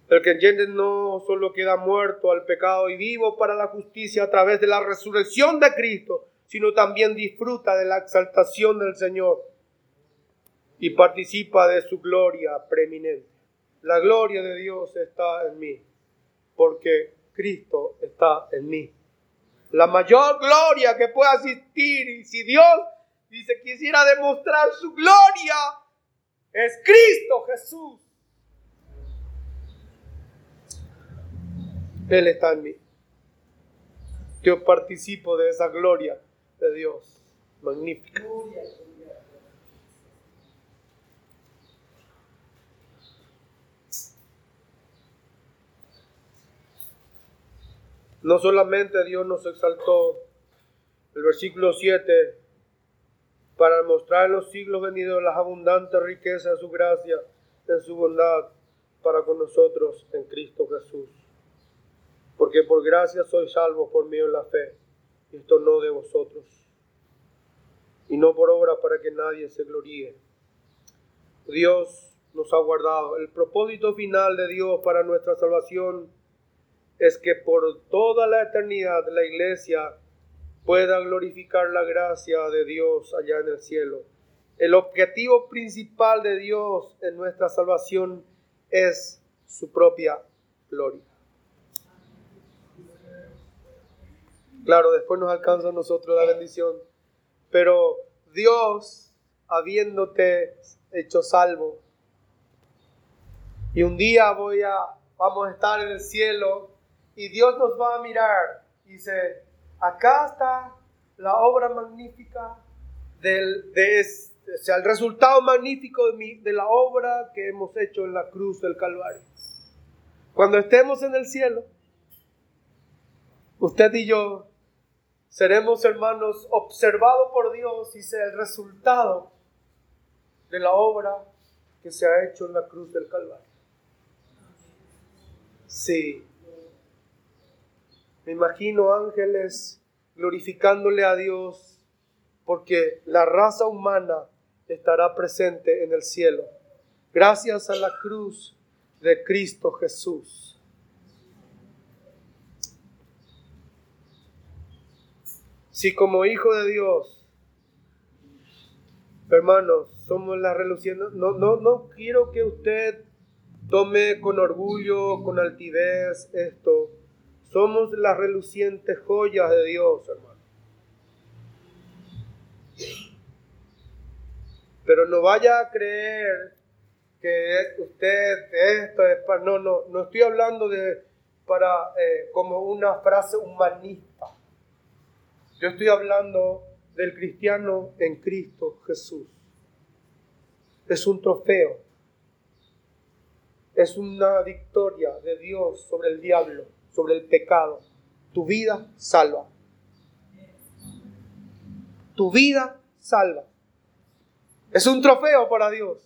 A: El que entiende no solo queda muerto al pecado y vivo para la justicia a través de la resurrección de Cristo, sino también disfruta de la exaltación del Señor y participa de su gloria preeminente. La gloria de Dios está en mí, porque Cristo está en mí la mayor gloria que pueda existir. Y si Dios dice quisiera demostrar su gloria, es Cristo Jesús. Él está en mí. Yo participo de esa gloria de Dios. Magnífica. No solamente Dios nos exaltó, el versículo 7, para mostrar en los siglos venidos las abundantes riquezas de su gracia, de su bondad para con nosotros en Cristo Jesús. Porque por gracia soy salvo por medio de la fe, y esto no de vosotros, y no por obra para que nadie se gloríe. Dios nos ha guardado. El propósito final de Dios para nuestra salvación es que por toda la eternidad la iglesia pueda glorificar la gracia de Dios allá en el cielo. El objetivo principal de Dios en nuestra salvación es su propia gloria. Claro, después nos alcanza a nosotros la bendición, pero Dios, habiéndote hecho salvo, y un día voy a, vamos a estar en el cielo y Dios nos va a mirar y dice, acá está la obra magnífica del, de, o sea, el resultado magnífico de, mi, de la obra que hemos hecho en la cruz del Calvario. Cuando estemos en el cielo, usted y yo seremos hermanos observados por Dios y sea el resultado de la obra que se ha hecho en la cruz del Calvario. Sí. Me imagino ángeles glorificándole a Dios porque la raza humana estará presente en el cielo. Gracias a la cruz de Cristo Jesús. Si como hijo de Dios, hermanos, somos la reluciente, no, no, no quiero que usted tome con orgullo, con altivez esto. Somos las relucientes joyas de Dios, hermano. Pero no vaya a creer que usted esto es para... No, no, no estoy hablando de para eh, como una frase humanista. Yo estoy hablando del cristiano en Cristo Jesús. Es un trofeo. Es una victoria de Dios sobre el diablo, sobre el pecado. Tu vida salva. Tu vida salva. Es un trofeo para Dios.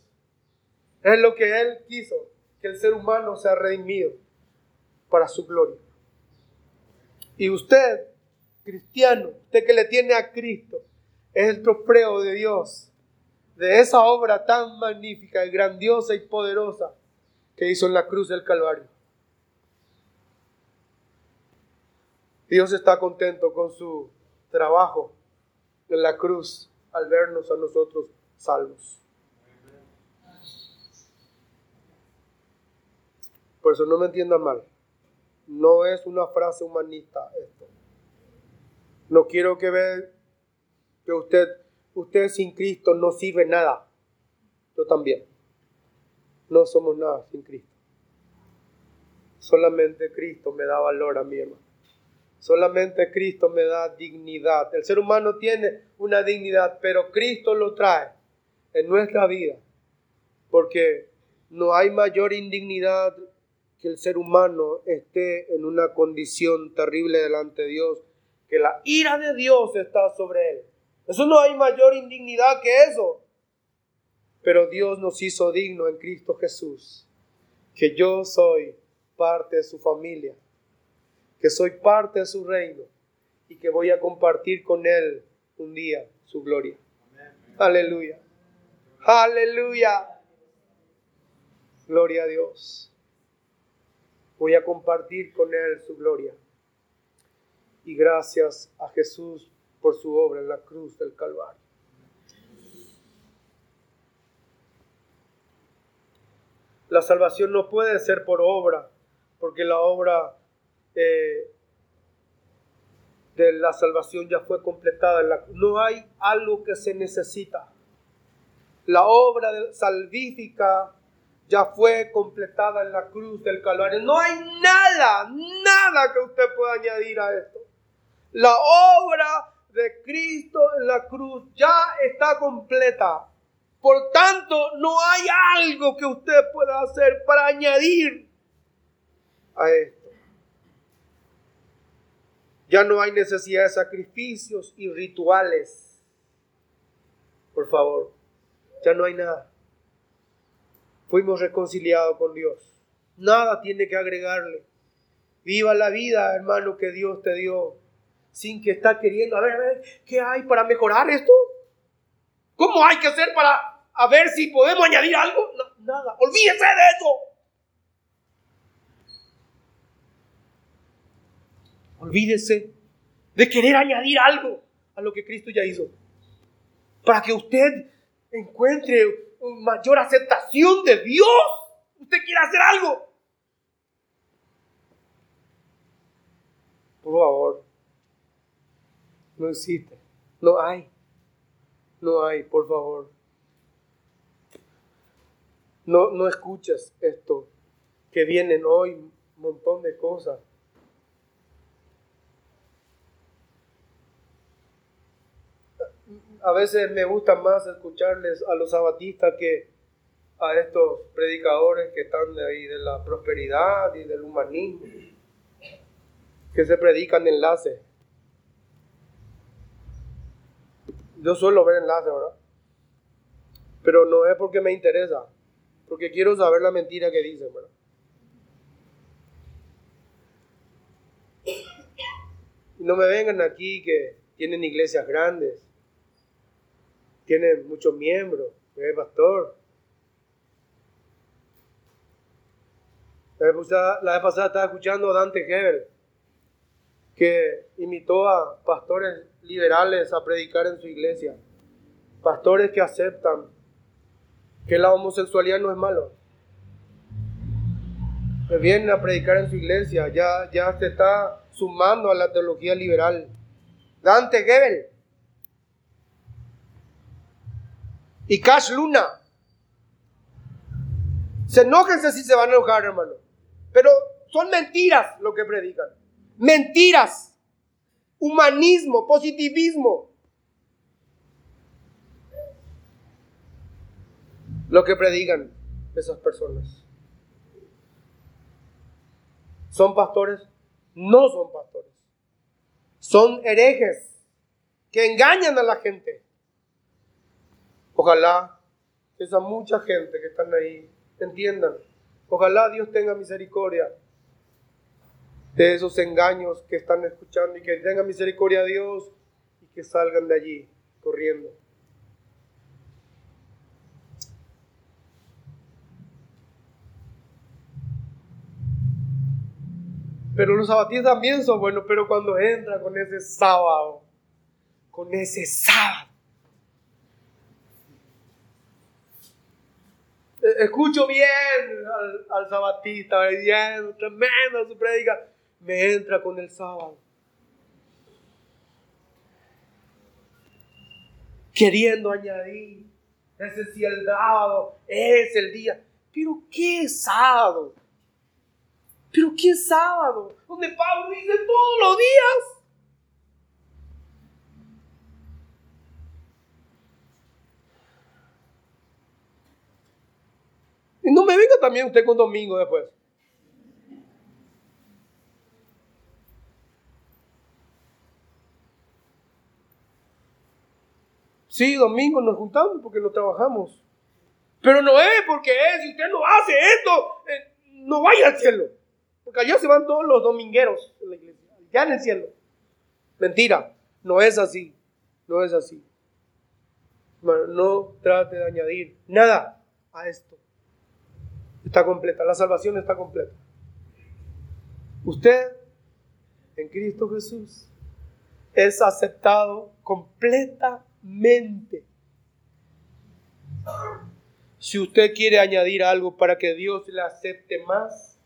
A: Es lo que Él quiso, que el ser humano sea redimido para su gloria. Y usted cristiano, usted que le tiene a Cristo, es el trofeo de Dios, de esa obra tan magnífica y grandiosa y poderosa que hizo en la cruz del Calvario. Dios está contento con su trabajo en la cruz al vernos a nosotros salvos. Por eso no me entiendan mal. No es una frase humanista. No quiero que vean que usted, usted sin Cristo no sirve nada. Yo también. No somos nada sin Cristo. Solamente Cristo me da valor a mi hermano. Solamente Cristo me da dignidad. El ser humano tiene una dignidad, pero Cristo lo trae en nuestra vida. Porque no hay mayor indignidad que el ser humano esté en una condición terrible delante de Dios que la ira de Dios está sobre él. Eso no hay mayor indignidad que eso. Pero Dios nos hizo digno en Cristo Jesús, que yo soy parte de su familia, que soy parte de su reino y que voy a compartir con Él un día su gloria. Aleluya. Aleluya. Gloria a Dios. Voy a compartir con Él su gloria y gracias a Jesús por su obra en la cruz del Calvario. La salvación no puede ser por obra, porque la obra eh, de la salvación ya fue completada. La, no hay algo que se necesita. La obra salvífica ya fue completada en la cruz del Calvario. No hay nada, nada que usted pueda añadir a esto. La obra de Cristo en la cruz ya está completa. Por tanto, no hay algo que usted pueda hacer para añadir a esto. Ya no hay necesidad de sacrificios y rituales. Por favor, ya no hay nada. Fuimos reconciliados con Dios. Nada tiene que agregarle. Viva la vida, hermano, que Dios te dio sin que está queriendo, a ver, a ver, ¿qué hay para mejorar esto? ¿Cómo hay que hacer para a ver si podemos añadir algo? nada, olvídese de eso. Olvídese de querer añadir algo a lo que Cristo ya hizo. Para que usted encuentre mayor aceptación de Dios. Usted quiere hacer algo. Por favor, no existe. No hay. No hay, por favor. No, no escuches esto, que vienen hoy un montón de cosas. A veces me gusta más escucharles a los sabatistas que a estos predicadores que están de ahí de la prosperidad y del humanismo, que se predican enlaces. Yo suelo ver enlaces, ¿verdad? Pero no es porque me interesa, porque quiero saber la mentira que dicen, ¿verdad? No me vengan aquí que tienen iglesias grandes, tienen muchos miembros, es pastor. La vez, pasada, estaba escuchando a Dante Hebel, que imitó a pastores liberales a predicar en su iglesia. Pastores que aceptan que la homosexualidad no es malo. Que vienen a predicar en su iglesia, ya, ya se está sumando a la teología liberal. Dante Gebel y Cash Luna. Se enojense si se van a enojar, hermano. Pero son mentiras lo que predican. Mentiras. Humanismo, positivismo. Lo que predican esas personas. ¿Son pastores? No son pastores. Son herejes que engañan a la gente. Ojalá esa mucha gente que están ahí entiendan. Ojalá Dios tenga misericordia de esos engaños que están escuchando y que tenga misericordia a Dios y que salgan de allí corriendo. Pero los sabatíes también son buenos, pero cuando entra con ese sábado, con ese sábado. E-, escucho bien al, sabatista, bien, tremenda su predica. Me entra con el sábado. Queriendo añadir ese si el sábado es el día. Pero ¿qué sábado? Pero ¿qué sábado? Donde Pablo dice todos los días. Y no me venga también usted con domingo después. Sí, domingo nos juntamos porque no trabajamos. Pero no es porque es, si usted no hace esto, eh, no vaya al cielo. Porque allá se van todos los domingueros en la iglesia, ya en el cielo. Mentira, no es así, no es así. no trate de añadir nada a esto. Está completa, la salvación está completa. Usted en Cristo Jesús es aceptado completamente. Si usted quiere añadir algo para que Dios le acepte más,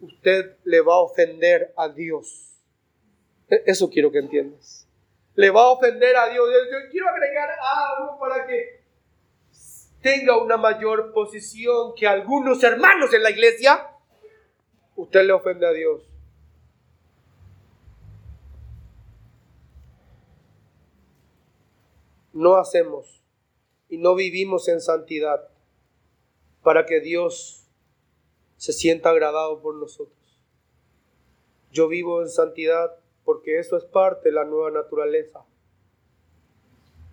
A: usted le va a ofender a Dios. E-, eso quiero que entiendas. Le va a ofender a Dios. Yo quiero agregar algo para que tenga una mayor posición que algunos hermanos en la iglesia. Usted le ofende a Dios. No hacemos y no vivimos en santidad para que Dios se sienta agradado por nosotros. Yo vivo en santidad porque eso es parte de la nueva naturaleza.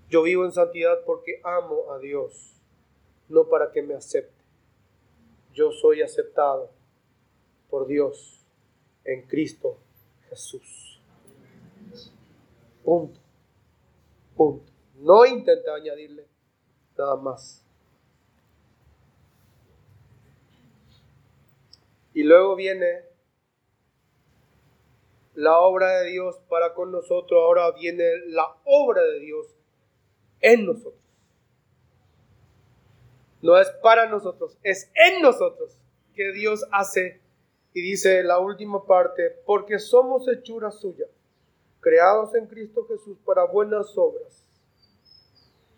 A: Yo vivo en santidad porque amo a Dios, no para que me acepte. Yo soy aceptado por Dios en Cristo Jesús. Punto. Punto. No intente añadirle nada más. Y luego viene la obra de Dios para con nosotros, ahora viene la obra de Dios en nosotros. No es para nosotros, es en nosotros que Dios hace. Y dice la última parte, porque somos hechuras suyas, creados en Cristo Jesús para buenas obras,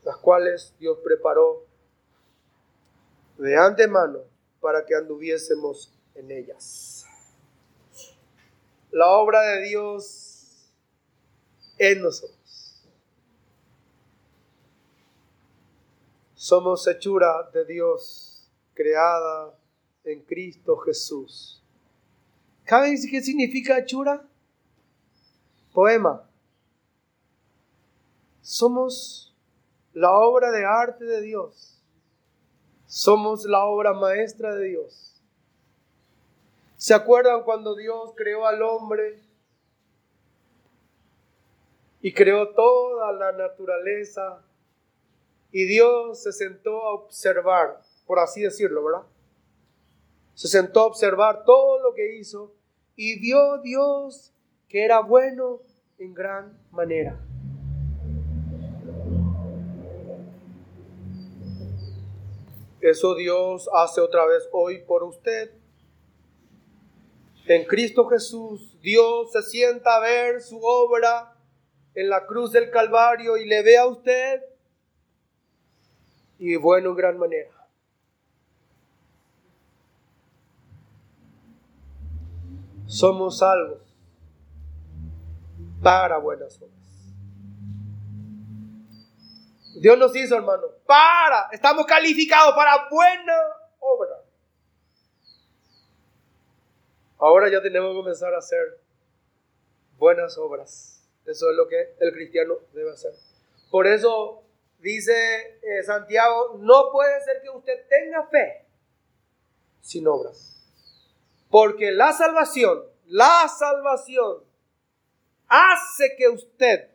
A: las cuales Dios preparó de antemano para que anduviésemos en ellas. La obra de Dios en nosotros. Somos hechura de Dios creada en Cristo Jesús. ¿Saben qué significa hechura? Poema. Somos la obra de arte de Dios. Somos la obra maestra de Dios. ¿Se acuerdan cuando Dios creó al hombre y creó toda la naturaleza? Y Dios se sentó a observar, por así decirlo, ¿verdad? Se sentó a observar todo lo que hizo y vio Dios que era bueno en gran manera. Eso Dios hace otra vez hoy por usted. En Cristo Jesús, Dios se sienta a ver su obra en la cruz del Calvario y le ve a usted y bueno en gran manera. Somos salvos para buenas obras. Dios nos hizo, hermano, estamos calificados para buena obra. Ahora ya tenemos que comenzar a hacer buenas obras. Eso es lo que el cristiano debe hacer. Por eso dice eh, Santiago, no puede ser que usted tenga fe sin obras. Porque la salvación, la salvación hace que usted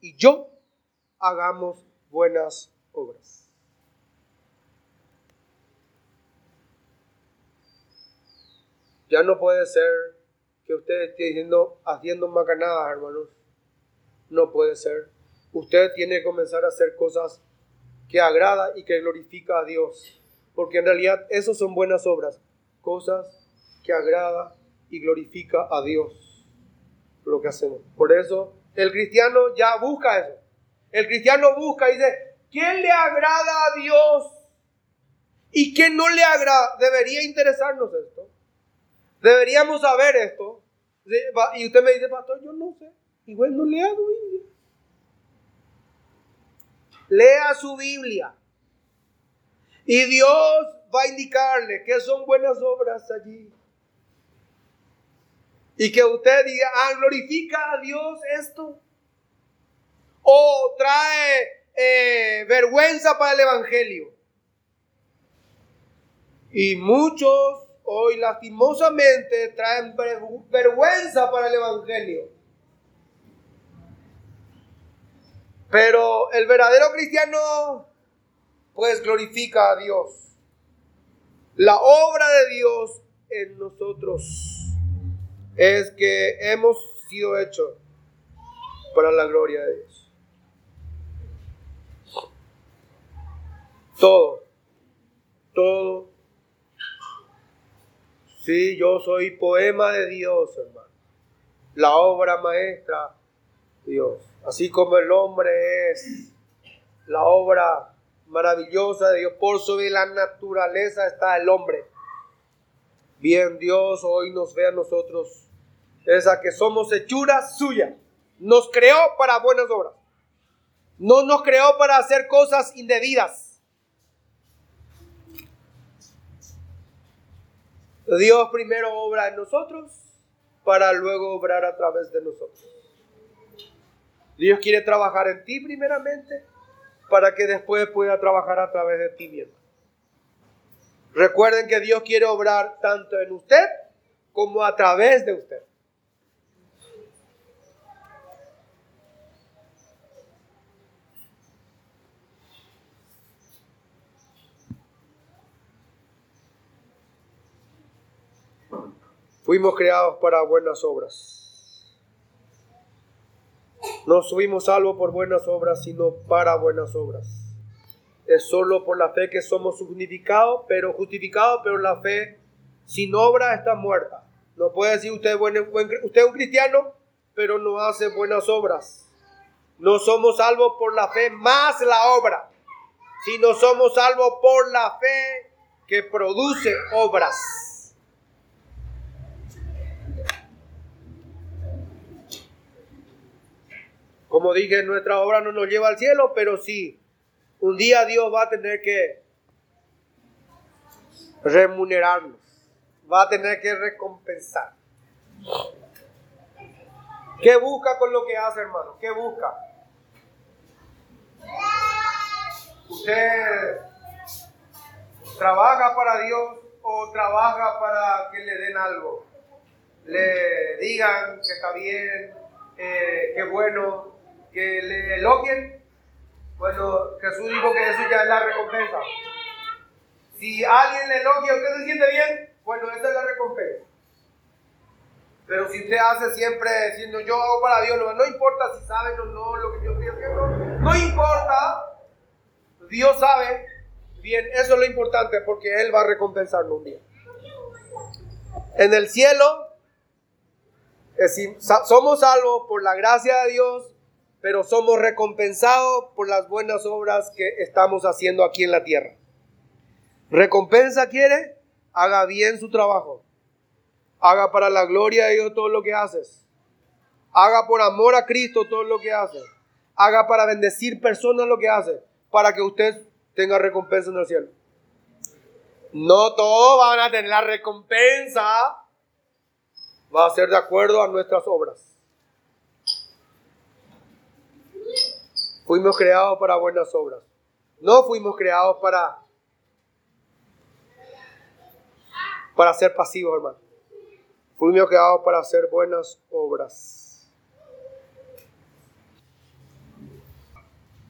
A: y yo hagamos buenas obras. Ya no puede ser que usted esté haciendo, haciendo macanadas, hermanos. No puede ser. Usted tiene que comenzar a hacer cosas que agrada y que glorifica a Dios. Porque en realidad eso son buenas obras. Cosas que agrada y glorifica a Dios. Lo que hacemos. Por eso el cristiano ya busca eso. El cristiano busca y dice, ¿quién le agrada a Dios? ¿Y quién no le agrada? Debería interesarnos esto. Deberíamos saber esto. Y usted me dice, pastor, yo no sé. Igual no lea su. Lea su Biblia. Y Dios va a indicarle que son buenas obras allí. Y que usted diga, ah, glorifica a Dios esto o trae eh, vergüenza para el Evangelio. Y muchos hoy lastimosamente traen vergüenza para el Evangelio. Pero el verdadero cristiano pues glorifica a Dios. La obra de Dios en nosotros es que hemos sido hechos para la gloria de Dios. Todo. Todo. Sí, yo soy poema de Dios, hermano. La obra maestra, Dios. Así como el hombre es la obra maravillosa de Dios, por sobre la naturaleza está el hombre. Bien, Dios hoy nos ve a nosotros, esa que somos hechura suya. Nos creó para buenas obras. No nos creó para hacer cosas indebidas. Dios primero obra en nosotros para luego obrar a través de nosotros. Dios quiere trabajar en ti primeramente para que después pueda trabajar a través de ti mismo. Recuerden que Dios quiere obrar tanto en usted como a través de usted. Fuimos creados para buenas obras. No fuimos salvos por buenas obras, sino para buenas obras. Es solo por la fe que somos justificados, pero justificados, pero la fe sin obra está muerta. No puede decir usted, bueno, usted es un cristiano, pero no hace buenas obras. No somos salvos por la fe más la obra, sino somos salvos por la fe que produce obras. Como dije, nuestra obra no nos lleva al cielo, pero sí, un día Dios va a tener que remunerarnos, va a tener que recompensar. ¿Qué busca con lo que hace, hermano? ¿Qué busca? Usted trabaja para Dios o trabaja para que le den algo. Le digan que está bien, eh, que bueno, que le elogien. Bueno, Jesús dijo que eso ya es la recompensa. Si alguien le elogia, ¿usted se siente bien? Bueno, esa es la recompensa. Pero si usted hace siempre diciendo yo hago para Dios, no, importa si saben o no lo que yo estoy haciendo, no importa, Dios sabe bien, eso es lo importante porque Él va a recompensarnos un día. En el cielo, somos salvos por la gracia de Dios, pero somos recompensados por las buenas obras que estamos haciendo aquí en la tierra. Recompensa quiere, haga bien su trabajo. Haga para la gloria de Dios todo lo que haces. Haga por amor a Cristo todo lo que hace. Haga para bendecir personas lo que hace. Para que usted tenga recompensa en el cielo. No todos van a tener la recompensa. Va a ser de acuerdo a nuestras obras. Fuimos creados para buenas obras. No fuimos creados para para ser pasivos, hermano. Fuimos creados para hacer buenas obras.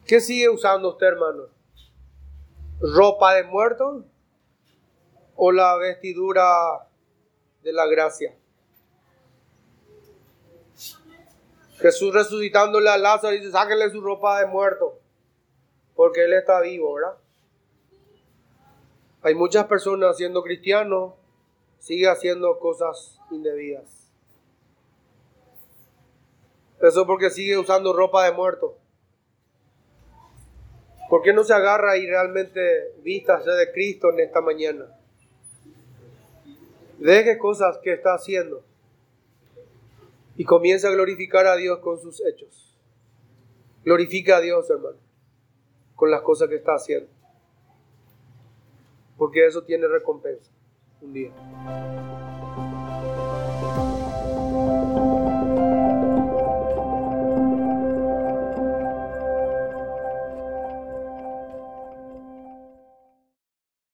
A: ¿Qué sigue usando usted, hermano? ¿Ropa de muerto o la vestidura de la gracia? Jesús resucitándole a Lázaro dice, sáquenle su ropa de muerto, porque él está vivo, ¿verdad? Hay muchas personas siendo cristianos sigue haciendo cosas indebidas. Eso porque sigue usando ropa de muerto. ¿Por qué no se agarra y realmente vístase de Cristo en esta mañana? Deje cosas que está haciendo y comienza a glorificar a Dios con sus hechos. Glorifica a Dios, hermano, con las cosas que está haciendo. Porque eso tiene recompensa un día.